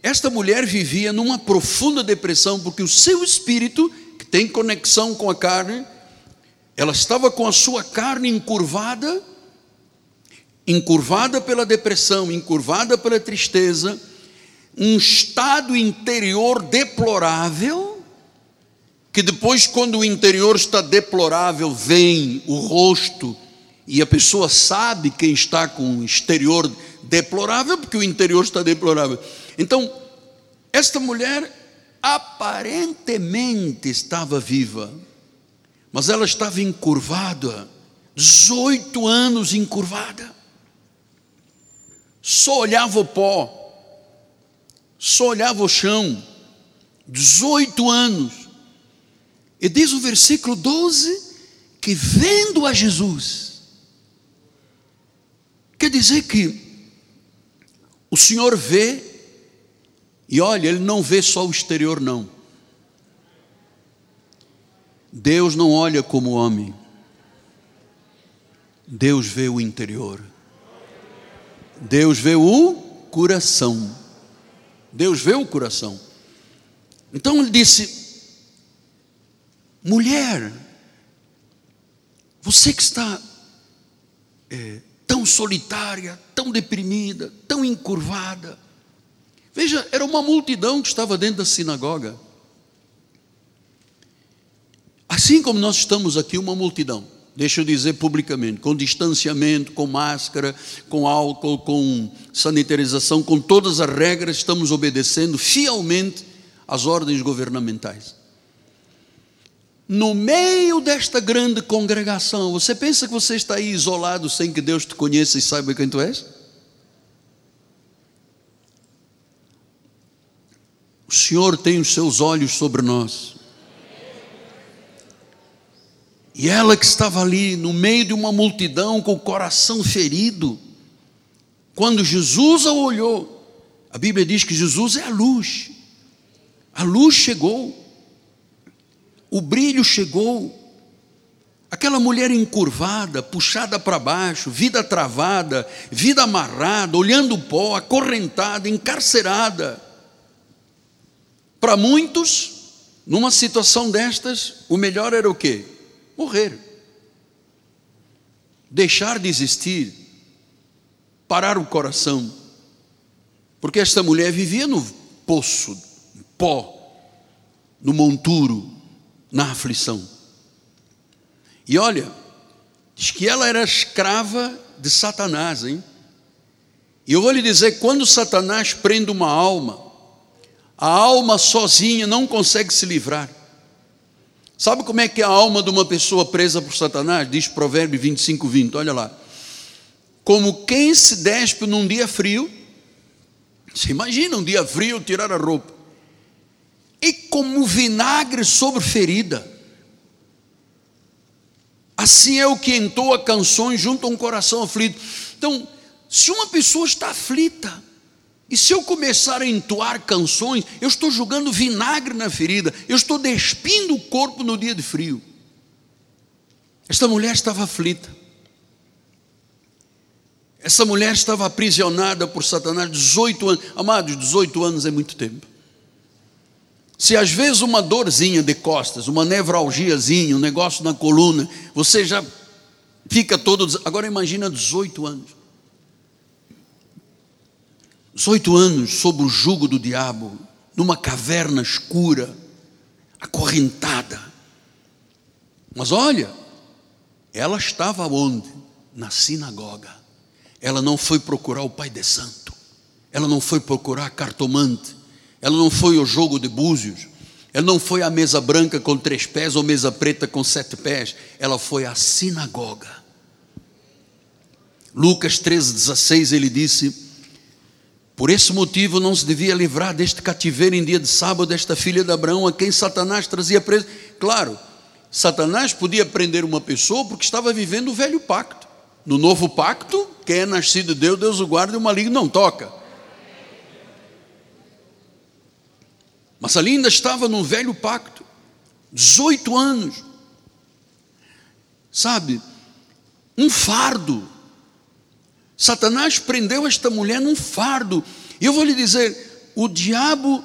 Esta mulher vivia numa profunda depressão, porque o seu espírito, que tem conexão com a carne, ela estava com a sua carne encurvada, encurvada pela depressão, encurvada pela tristeza, um estado interior deplorável, que depois, quando o interior está deplorável, vem o rosto, e a pessoa sabe quem está com o exterior deplorável, porque o interior está deplorável. Então, esta mulher aparentemente estava viva, mas ela estava encurvada, 18 anos encurvada, só olhava o pó, só olhava o chão, 18 anos. E diz o versículo 12 que vendo a Jesus, quer dizer que o Senhor vê, e olha, Ele não vê só o exterior, não. Deus não olha como homem, Deus vê o interior, Deus vê o coração. Deus vê o coração. Então ele disse: mulher, você que está é, tão solitária, tão deprimida, tão encurvada. Veja, era uma multidão que estava dentro da sinagoga. Assim como nós estamos aqui, uma multidão, deixa eu dizer publicamente, com distanciamento, com máscara, com álcool, com sanitarização, com todas as regras, estamos obedecendo fielmente às ordens governamentais no meio desta grande congregação, você pensa que você está aí isolado sem que Deus te conheça e saiba quem tu és? O Senhor tem os seus olhos sobre nós. E ela que estava ali no meio de uma multidão com o coração ferido, quando Jesus a olhou, a Bíblia diz que Jesus é a luz. A luz chegou o brilho chegou. Aquela mulher encurvada, puxada para baixo, vida travada, vida amarrada, olhando o pó, acorrentada, encarcerada. Para muitos, numa situação destas, o melhor era o quê? Morrer. Deixar de existir, parar o coração. Porque esta mulher vivia no poço, no pó, no monturo, na aflição. E olha, diz que ela era escrava de Satanás, hein? E eu vou lhe dizer: quando Satanás prende uma alma, a alma sozinha não consegue se livrar. Sabe como é que é a alma de uma pessoa presa por Satanás? Diz Provérbio 25, 20, olha lá. Como quem se despe num dia frio, você imagina um dia frio tirar a roupa e como vinagre sobre ferida. Assim é o que entoa canções junto a um coração aflito. Então, se uma pessoa está aflita, e se eu começar a entoar canções, eu estou jogando vinagre na ferida, eu estou despindo o corpo no dia de frio. Esta mulher estava aflita. Essa mulher estava aprisionada por Satanás 18 anos. Amados, 18 anos é muito tempo. Se às vezes uma dorzinha de costas, uma nevralgiazinha, um negócio na coluna, você já fica todo. Agora imagina 18 anos. 18 anos sob o jugo do diabo, numa caverna escura, acorrentada. Mas olha, ela estava onde? Na sinagoga. Ela não foi procurar o Pai de Santo. Ela não foi procurar cartomante ela não foi o jogo de búzios, ela não foi a mesa branca com três pés ou mesa preta com sete pés, ela foi a sinagoga. Lucas 13,16 ele disse: Por esse motivo não se devia livrar deste cativeiro em dia de sábado, desta filha de Abraão, a quem Satanás trazia preso. Claro, Satanás podia prender uma pessoa porque estava vivendo o velho pacto. No novo pacto, quem é nascido de Deus, Deus o guarda e o maligno não toca. Mas ali ainda estava no velho pacto, 18 anos. Sabe, um fardo. Satanás prendeu esta mulher num fardo. E eu vou lhe dizer: o diabo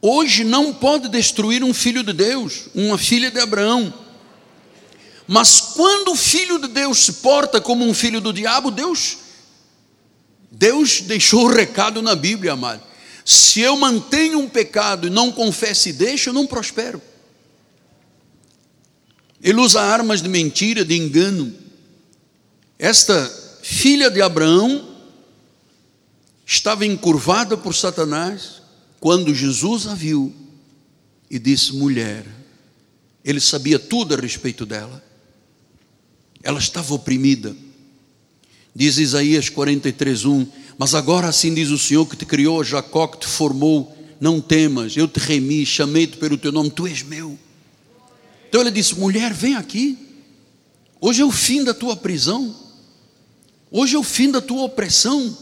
hoje não pode destruir um filho de Deus, uma filha de Abraão. Mas quando o filho de Deus se porta como um filho do diabo, Deus Deus deixou o recado na Bíblia, amado. Se eu mantenho um pecado e não confesso e deixo, eu não prospero. Ele usa armas de mentira, de engano. Esta filha de Abraão estava encurvada por Satanás quando Jesus a viu e disse: mulher. Ele sabia tudo a respeito dela. Ela estava oprimida. Diz Isaías 43, 1: mas agora assim diz o Senhor que te criou, Jacó que te formou, não temas, eu te remi, chamei-te pelo teu nome, tu és meu. Então ele disse: mulher, vem aqui. Hoje é o fim da tua prisão. Hoje é o fim da tua opressão.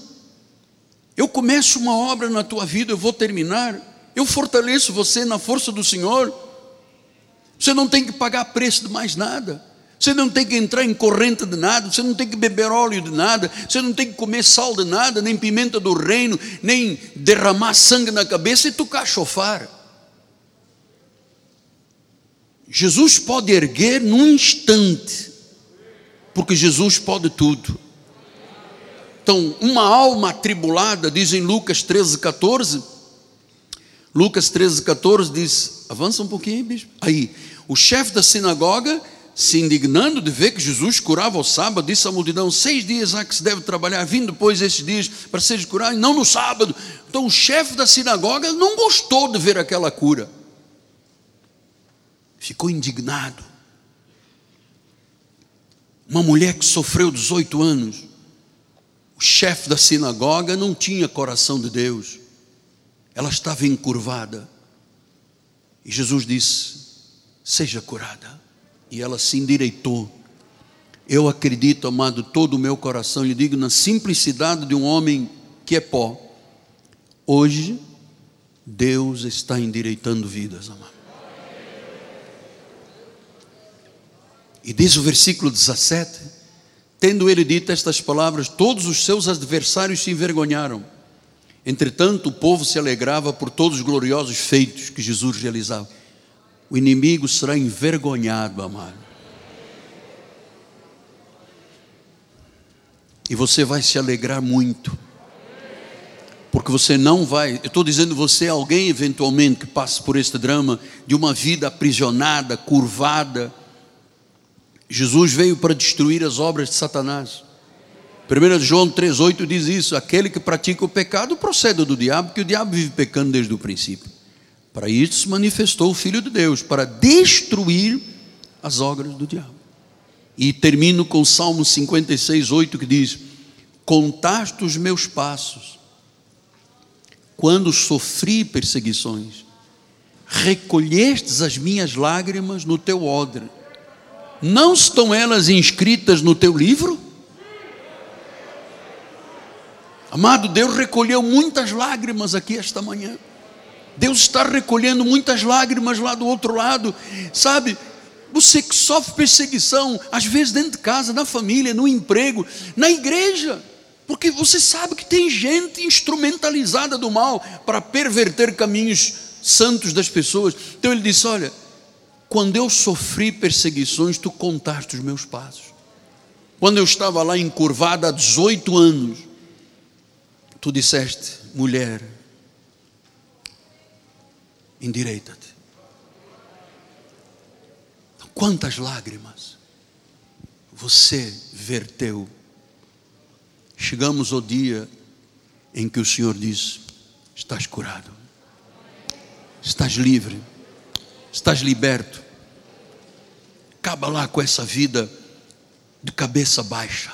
Eu começo uma obra na tua vida, eu vou terminar. Eu fortaleço você na força do Senhor. Você não tem que pagar preço de mais nada. Você não tem que entrar em corrente de nada, você não tem que beber óleo de nada, você não tem que comer sal de nada, nem pimenta do reino, nem derramar sangue na cabeça e tocar chofar. Jesus pode erguer num instante, porque Jesus pode tudo. Então, uma alma atribulada, diz em Lucas 13, 14. Lucas 13, 14 diz: avança um pouquinho, bispo. Aí, o chefe da sinagoga, se indignando de ver que Jesus curava ao sábado, disse à multidão: Seis dias há que se deve trabalhar, vindo depois esses dias para seres curados, e não no sábado. Então, o chefe da sinagoga não gostou de ver aquela cura, ficou indignado. Uma mulher que sofreu 18 anos, o chefe da sinagoga não tinha coração de Deus, ela estava encurvada. E Jesus disse: Seja curada. E ela se endireitou. Eu acredito, amado, todo o meu coração, lhe digo, na simplicidade de um homem que é pó. Hoje, Deus está endireitando vidas, amado. E diz o versículo 17: Tendo ele dito estas palavras, todos os seus adversários se envergonharam. Entretanto, o povo se alegrava por todos os gloriosos feitos que Jesus realizava. O inimigo será envergonhado, amado. E você vai se alegrar muito. Porque você não vai, eu estou dizendo você, alguém eventualmente que passe por este drama de uma vida aprisionada, curvada, Jesus veio para destruir as obras de Satanás. 1 João 3,8 diz isso: aquele que pratica o pecado procede do diabo, porque o diabo vive pecando desde o princípio. Para isso se manifestou o Filho de Deus, para destruir as obras do diabo. E termino com Salmo 56, 8 que diz: Contaste os meus passos, quando sofri perseguições, recolhestes as minhas lágrimas no teu odre não estão elas inscritas no teu livro? Amado, Deus recolheu muitas lágrimas aqui esta manhã. Deus está recolhendo muitas lágrimas lá do outro lado, sabe? Você que sofre perseguição, às vezes dentro de casa, na família, no emprego, na igreja, porque você sabe que tem gente instrumentalizada do mal para perverter caminhos santos das pessoas. Então ele disse: Olha, quando eu sofri perseguições, tu contaste os meus passos. Quando eu estava lá encurvada há 18 anos, tu disseste, mulher, endireita-te. Quantas lágrimas você verteu. Chegamos ao dia em que o Senhor diz: Estás curado, estás livre estás liberto. Acaba lá com essa vida de cabeça baixa.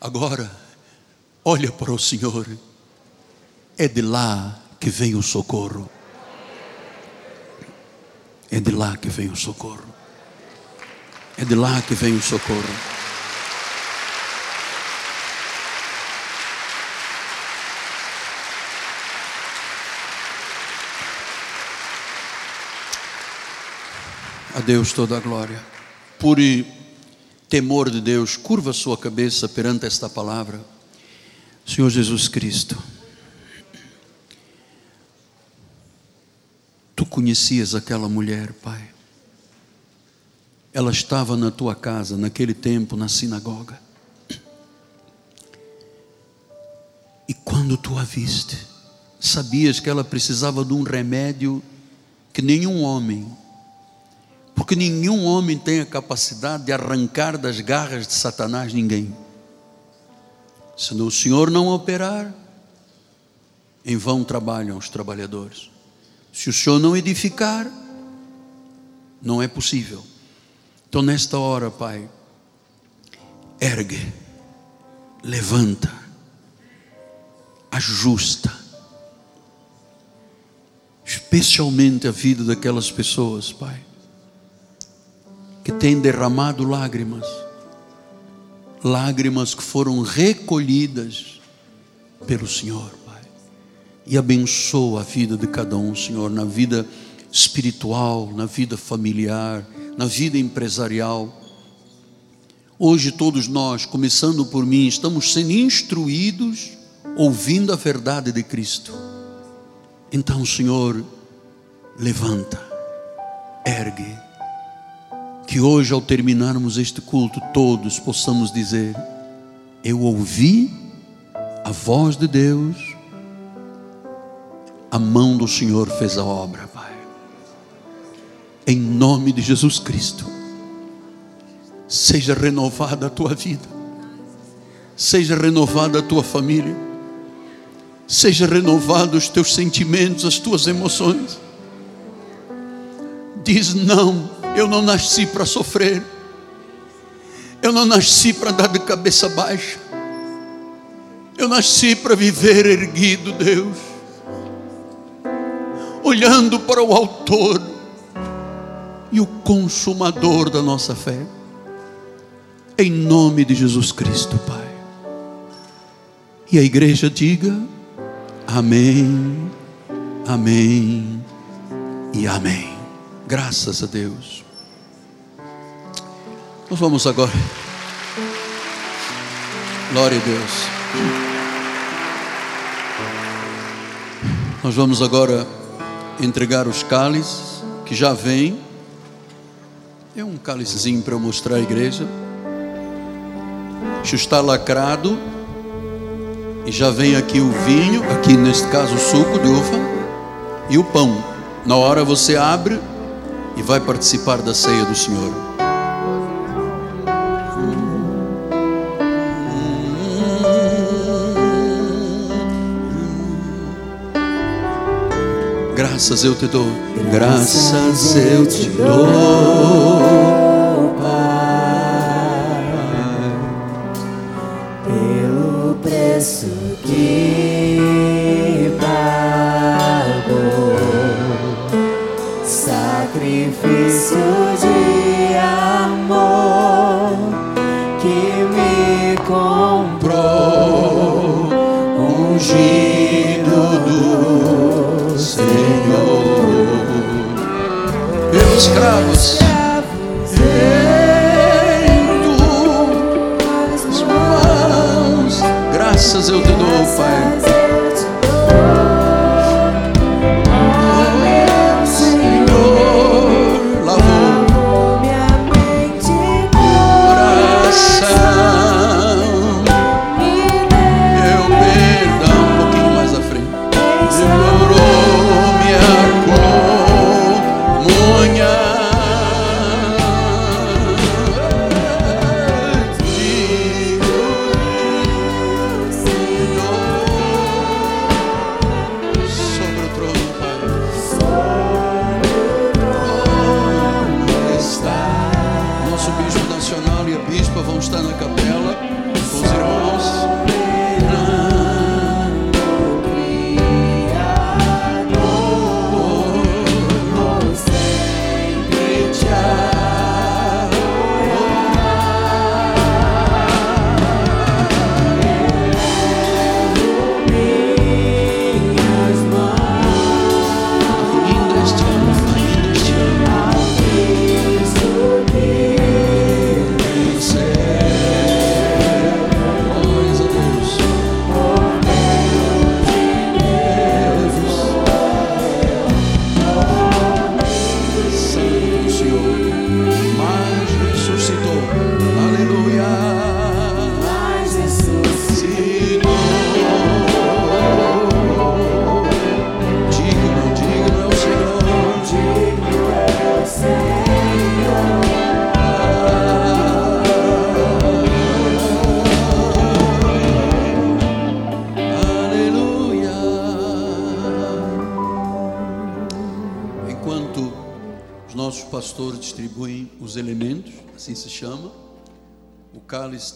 Agora, olha para o Senhor. É de lá que vem o socorro. É de lá que vem o socorro. É de lá que vem o socorro. A Deus toda a glória. Por temor de Deus, curva sua cabeça perante esta palavra. Senhor Jesus Cristo, tu conhecias aquela mulher, Pai. Ela estava na tua casa naquele tempo, na sinagoga. E quando tu a viste, sabias que ela precisava de um remédio que nenhum homem porque nenhum homem tem a capacidade de arrancar das garras de Satanás ninguém. Se o Senhor não operar, em vão trabalham os trabalhadores. Se o Senhor não edificar, não é possível. Então, nesta hora, Pai, ergue, levanta, ajusta, especialmente a vida daquelas pessoas, Pai que tem derramado lágrimas, lágrimas que foram recolhidas pelo Senhor, Pai. E abençoa a vida de cada um, Senhor, na vida espiritual, na vida familiar, na vida empresarial. Hoje todos nós, começando por mim, estamos sendo instruídos ouvindo a verdade de Cristo. Então, Senhor, levanta, ergue, Que hoje, ao terminarmos este culto, todos possamos dizer: Eu ouvi a voz de Deus, a mão do Senhor fez a obra, Pai. Em nome de Jesus Cristo, seja renovada a tua vida, seja renovada a tua família, seja renovado os teus sentimentos, as tuas emoções. Diz não eu não nasci para sofrer. Eu não nasci para andar de cabeça baixa. Eu nasci para viver erguido, Deus. Olhando para o Autor e o Consumador da nossa fé. Em nome de Jesus Cristo, Pai. E a igreja diga: Amém, Amém e Amém. Graças a Deus. Nós vamos agora. Glória a Deus. Nós vamos agora entregar os cálices que já vem. É um cálicezinho para mostrar à igreja. Isso está lacrado. E já vem aqui o vinho, aqui neste caso o suco de uva e o pão. Na hora você abre e vai participar da ceia do Senhor. Graças eu te dou, graças eu te dou,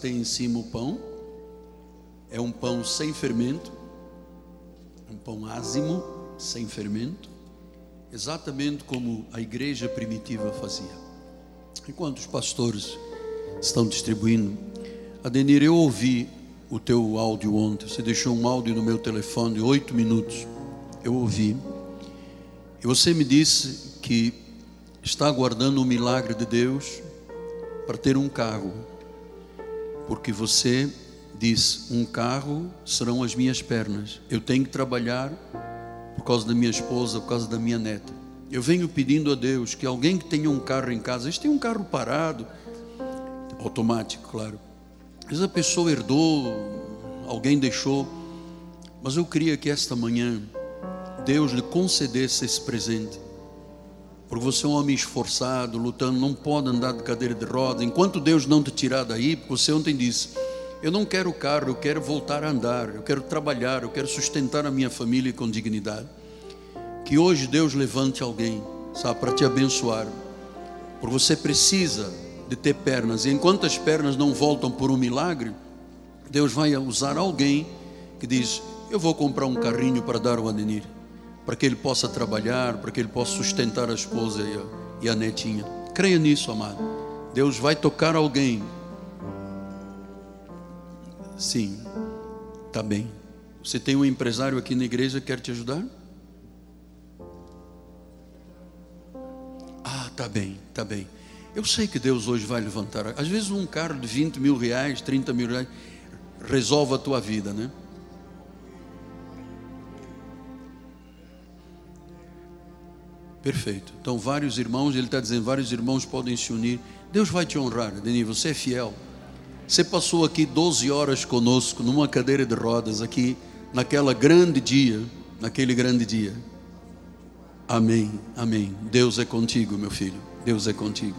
tem em cima o pão, é um pão sem fermento, um pão ázimo, sem fermento, exatamente como a igreja primitiva fazia. Enquanto os pastores estão distribuindo, Adenir, eu ouvi o teu áudio ontem. Você deixou um áudio no meu telefone oito minutos. Eu ouvi. E você me disse que está aguardando o milagre de Deus para ter um carro. Porque você diz: um carro serão as minhas pernas. Eu tenho que trabalhar por causa da minha esposa, por causa da minha neta. Eu venho pedindo a Deus que alguém que tenha um carro em casa, eles têm um carro parado, automático, claro. Às vezes a pessoa herdou, alguém deixou, mas eu queria que esta manhã Deus lhe concedesse esse presente. Porque você é um homem esforçado, lutando, não pode andar de cadeira de rodas. Enquanto Deus não te tirar daí, porque você ontem disse: Eu não quero carro, eu quero voltar a andar, eu quero trabalhar, eu quero sustentar a minha família com dignidade. Que hoje Deus levante alguém, sabe, para te abençoar. Porque você precisa de ter pernas. E enquanto as pernas não voltam por um milagre, Deus vai usar alguém que diz: Eu vou comprar um carrinho para dar ao Adenir, para que ele possa trabalhar, para que ele possa sustentar a esposa e a, e a netinha. Creia nisso, amado. Deus vai tocar alguém. Sim, está bem. Você tem um empresário aqui na igreja que quer te ajudar? tá bem, tá bem. Eu sei que Deus hoje vai levantar. Às vezes um carro de 20 mil reais, 30 mil reais, resolve a tua vida, né? Perfeito. Então, vários irmãos, ele está dizendo, vários irmãos podem se unir. Deus vai te honrar, Denis, você é fiel. Você passou aqui 12 horas conosco, numa cadeira de rodas, aqui, naquela grande dia, naquele grande dia. Amém, amém. Deus é contigo, meu filho. Deus é contigo.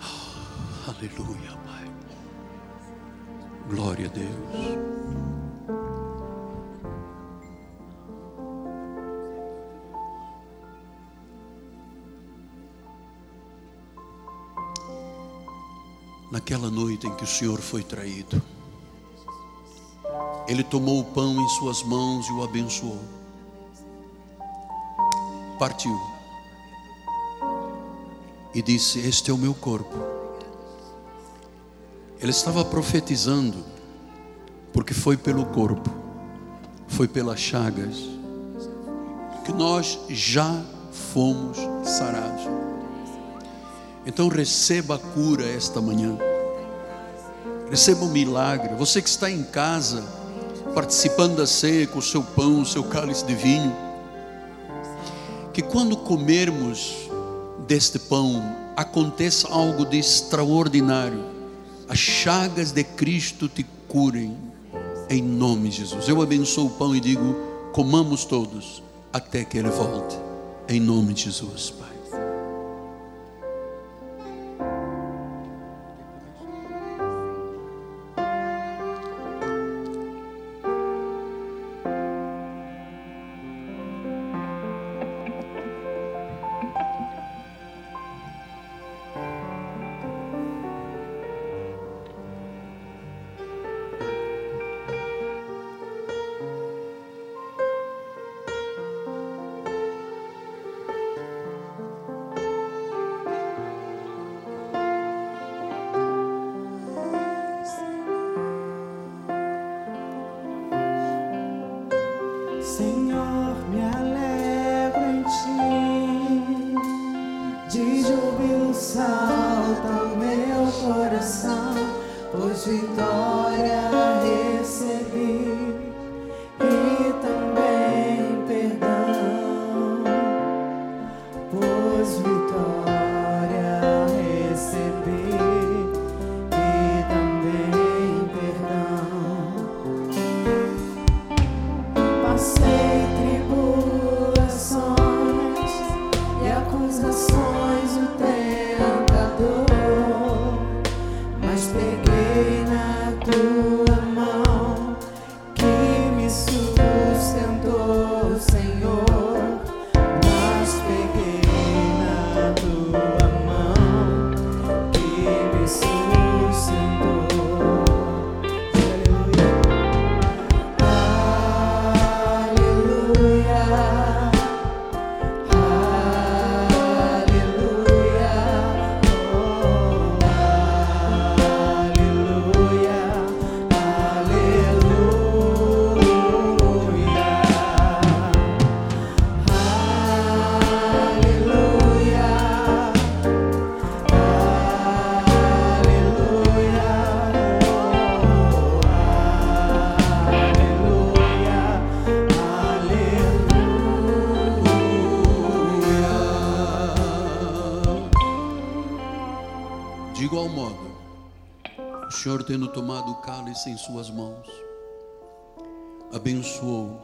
Oh, aleluia, Pai. Glória a Deus. Naquela noite em que o Senhor foi traído, Ele tomou o pão em Suas mãos e o abençoou partiu e disse: Este é o meu corpo. Ele estava profetizando, porque foi pelo corpo, foi pelas chagas, que nós já fomos sarados. Então receba a cura esta manhã, receba o milagre. Você que está em casa, participando da ceia com o seu pão, o seu cálice de vinho, que quando comermos deste pão, aconteça algo de extraordinário. As chagas de Cristo te curem, em nome de Jesus. Eu abençoo o pão e digo: comamos todos, até que Ele volte, em nome de Jesus, Pai. Igual modo, o Senhor tendo tomado o cálice em suas mãos, abençoou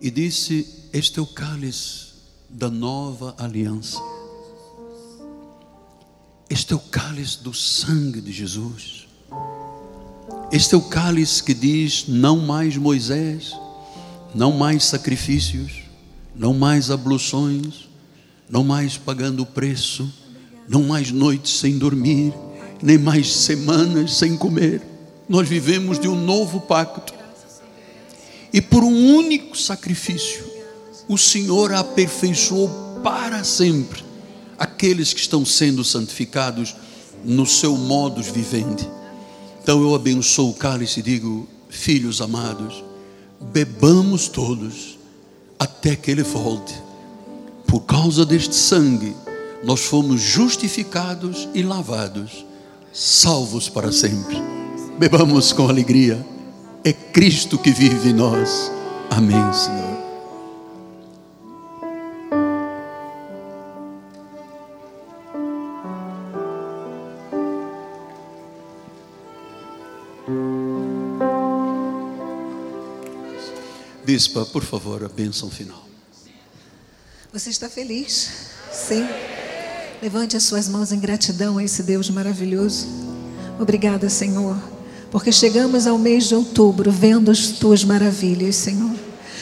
e disse: Este é o cálice da nova aliança. Este é o cálice do sangue de Jesus. Este é o cálice que diz: não mais Moisés, não mais sacrifícios, não mais abluções, não mais pagando o preço, não mais noites sem dormir, nem mais semanas sem comer. Nós vivemos de um novo pacto. E por um único sacrifício, o Senhor aperfeiçoou para sempre aqueles que estão sendo santificados no seu modus vivendi. Então eu abençoo o cálice e digo: Filhos amados, bebamos todos até que Ele volte. Por causa deste sangue, nós fomos justificados e lavados, salvos para sempre. Bebamos com alegria. É Cristo que vive em nós. Amém, Senhor. Bispa, por favor, a bênção final. Você está feliz? Sim. Levante as suas mãos em gratidão a esse Deus maravilhoso. Obrigada, Senhor, porque chegamos ao mês de outubro vendo as tuas maravilhas, Senhor.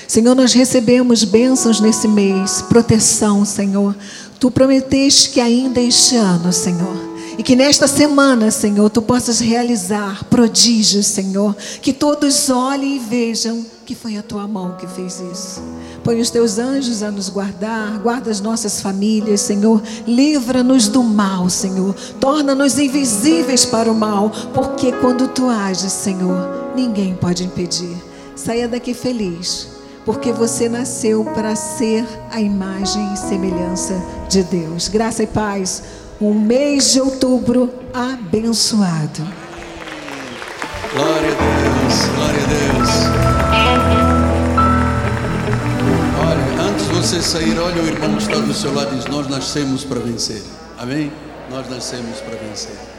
Senhor, nós recebemos bênçãos nesse mês, proteção, Senhor. Tu prometeste que ainda este ano, Senhor, e que nesta semana, Senhor, tu possas realizar prodígios, Senhor. Que todos olhem e vejam que foi a tua mão que fez isso. Põe os teus anjos a nos guardar, guarda as nossas famílias, Senhor. Livra-nos do mal, Senhor. Torna-nos invisíveis para o mal, porque quando tu ages, Senhor, ninguém pode impedir. Saia daqui feliz, porque você nasceu para ser a imagem e semelhança de Deus. Graça e paz um mês de outubro abençoado. Glória a Deus, glória a Deus. Você sair, olha o irmão que está do seu lado e diz: Nós nascemos para vencer. Amém? Nós nascemos para vencer.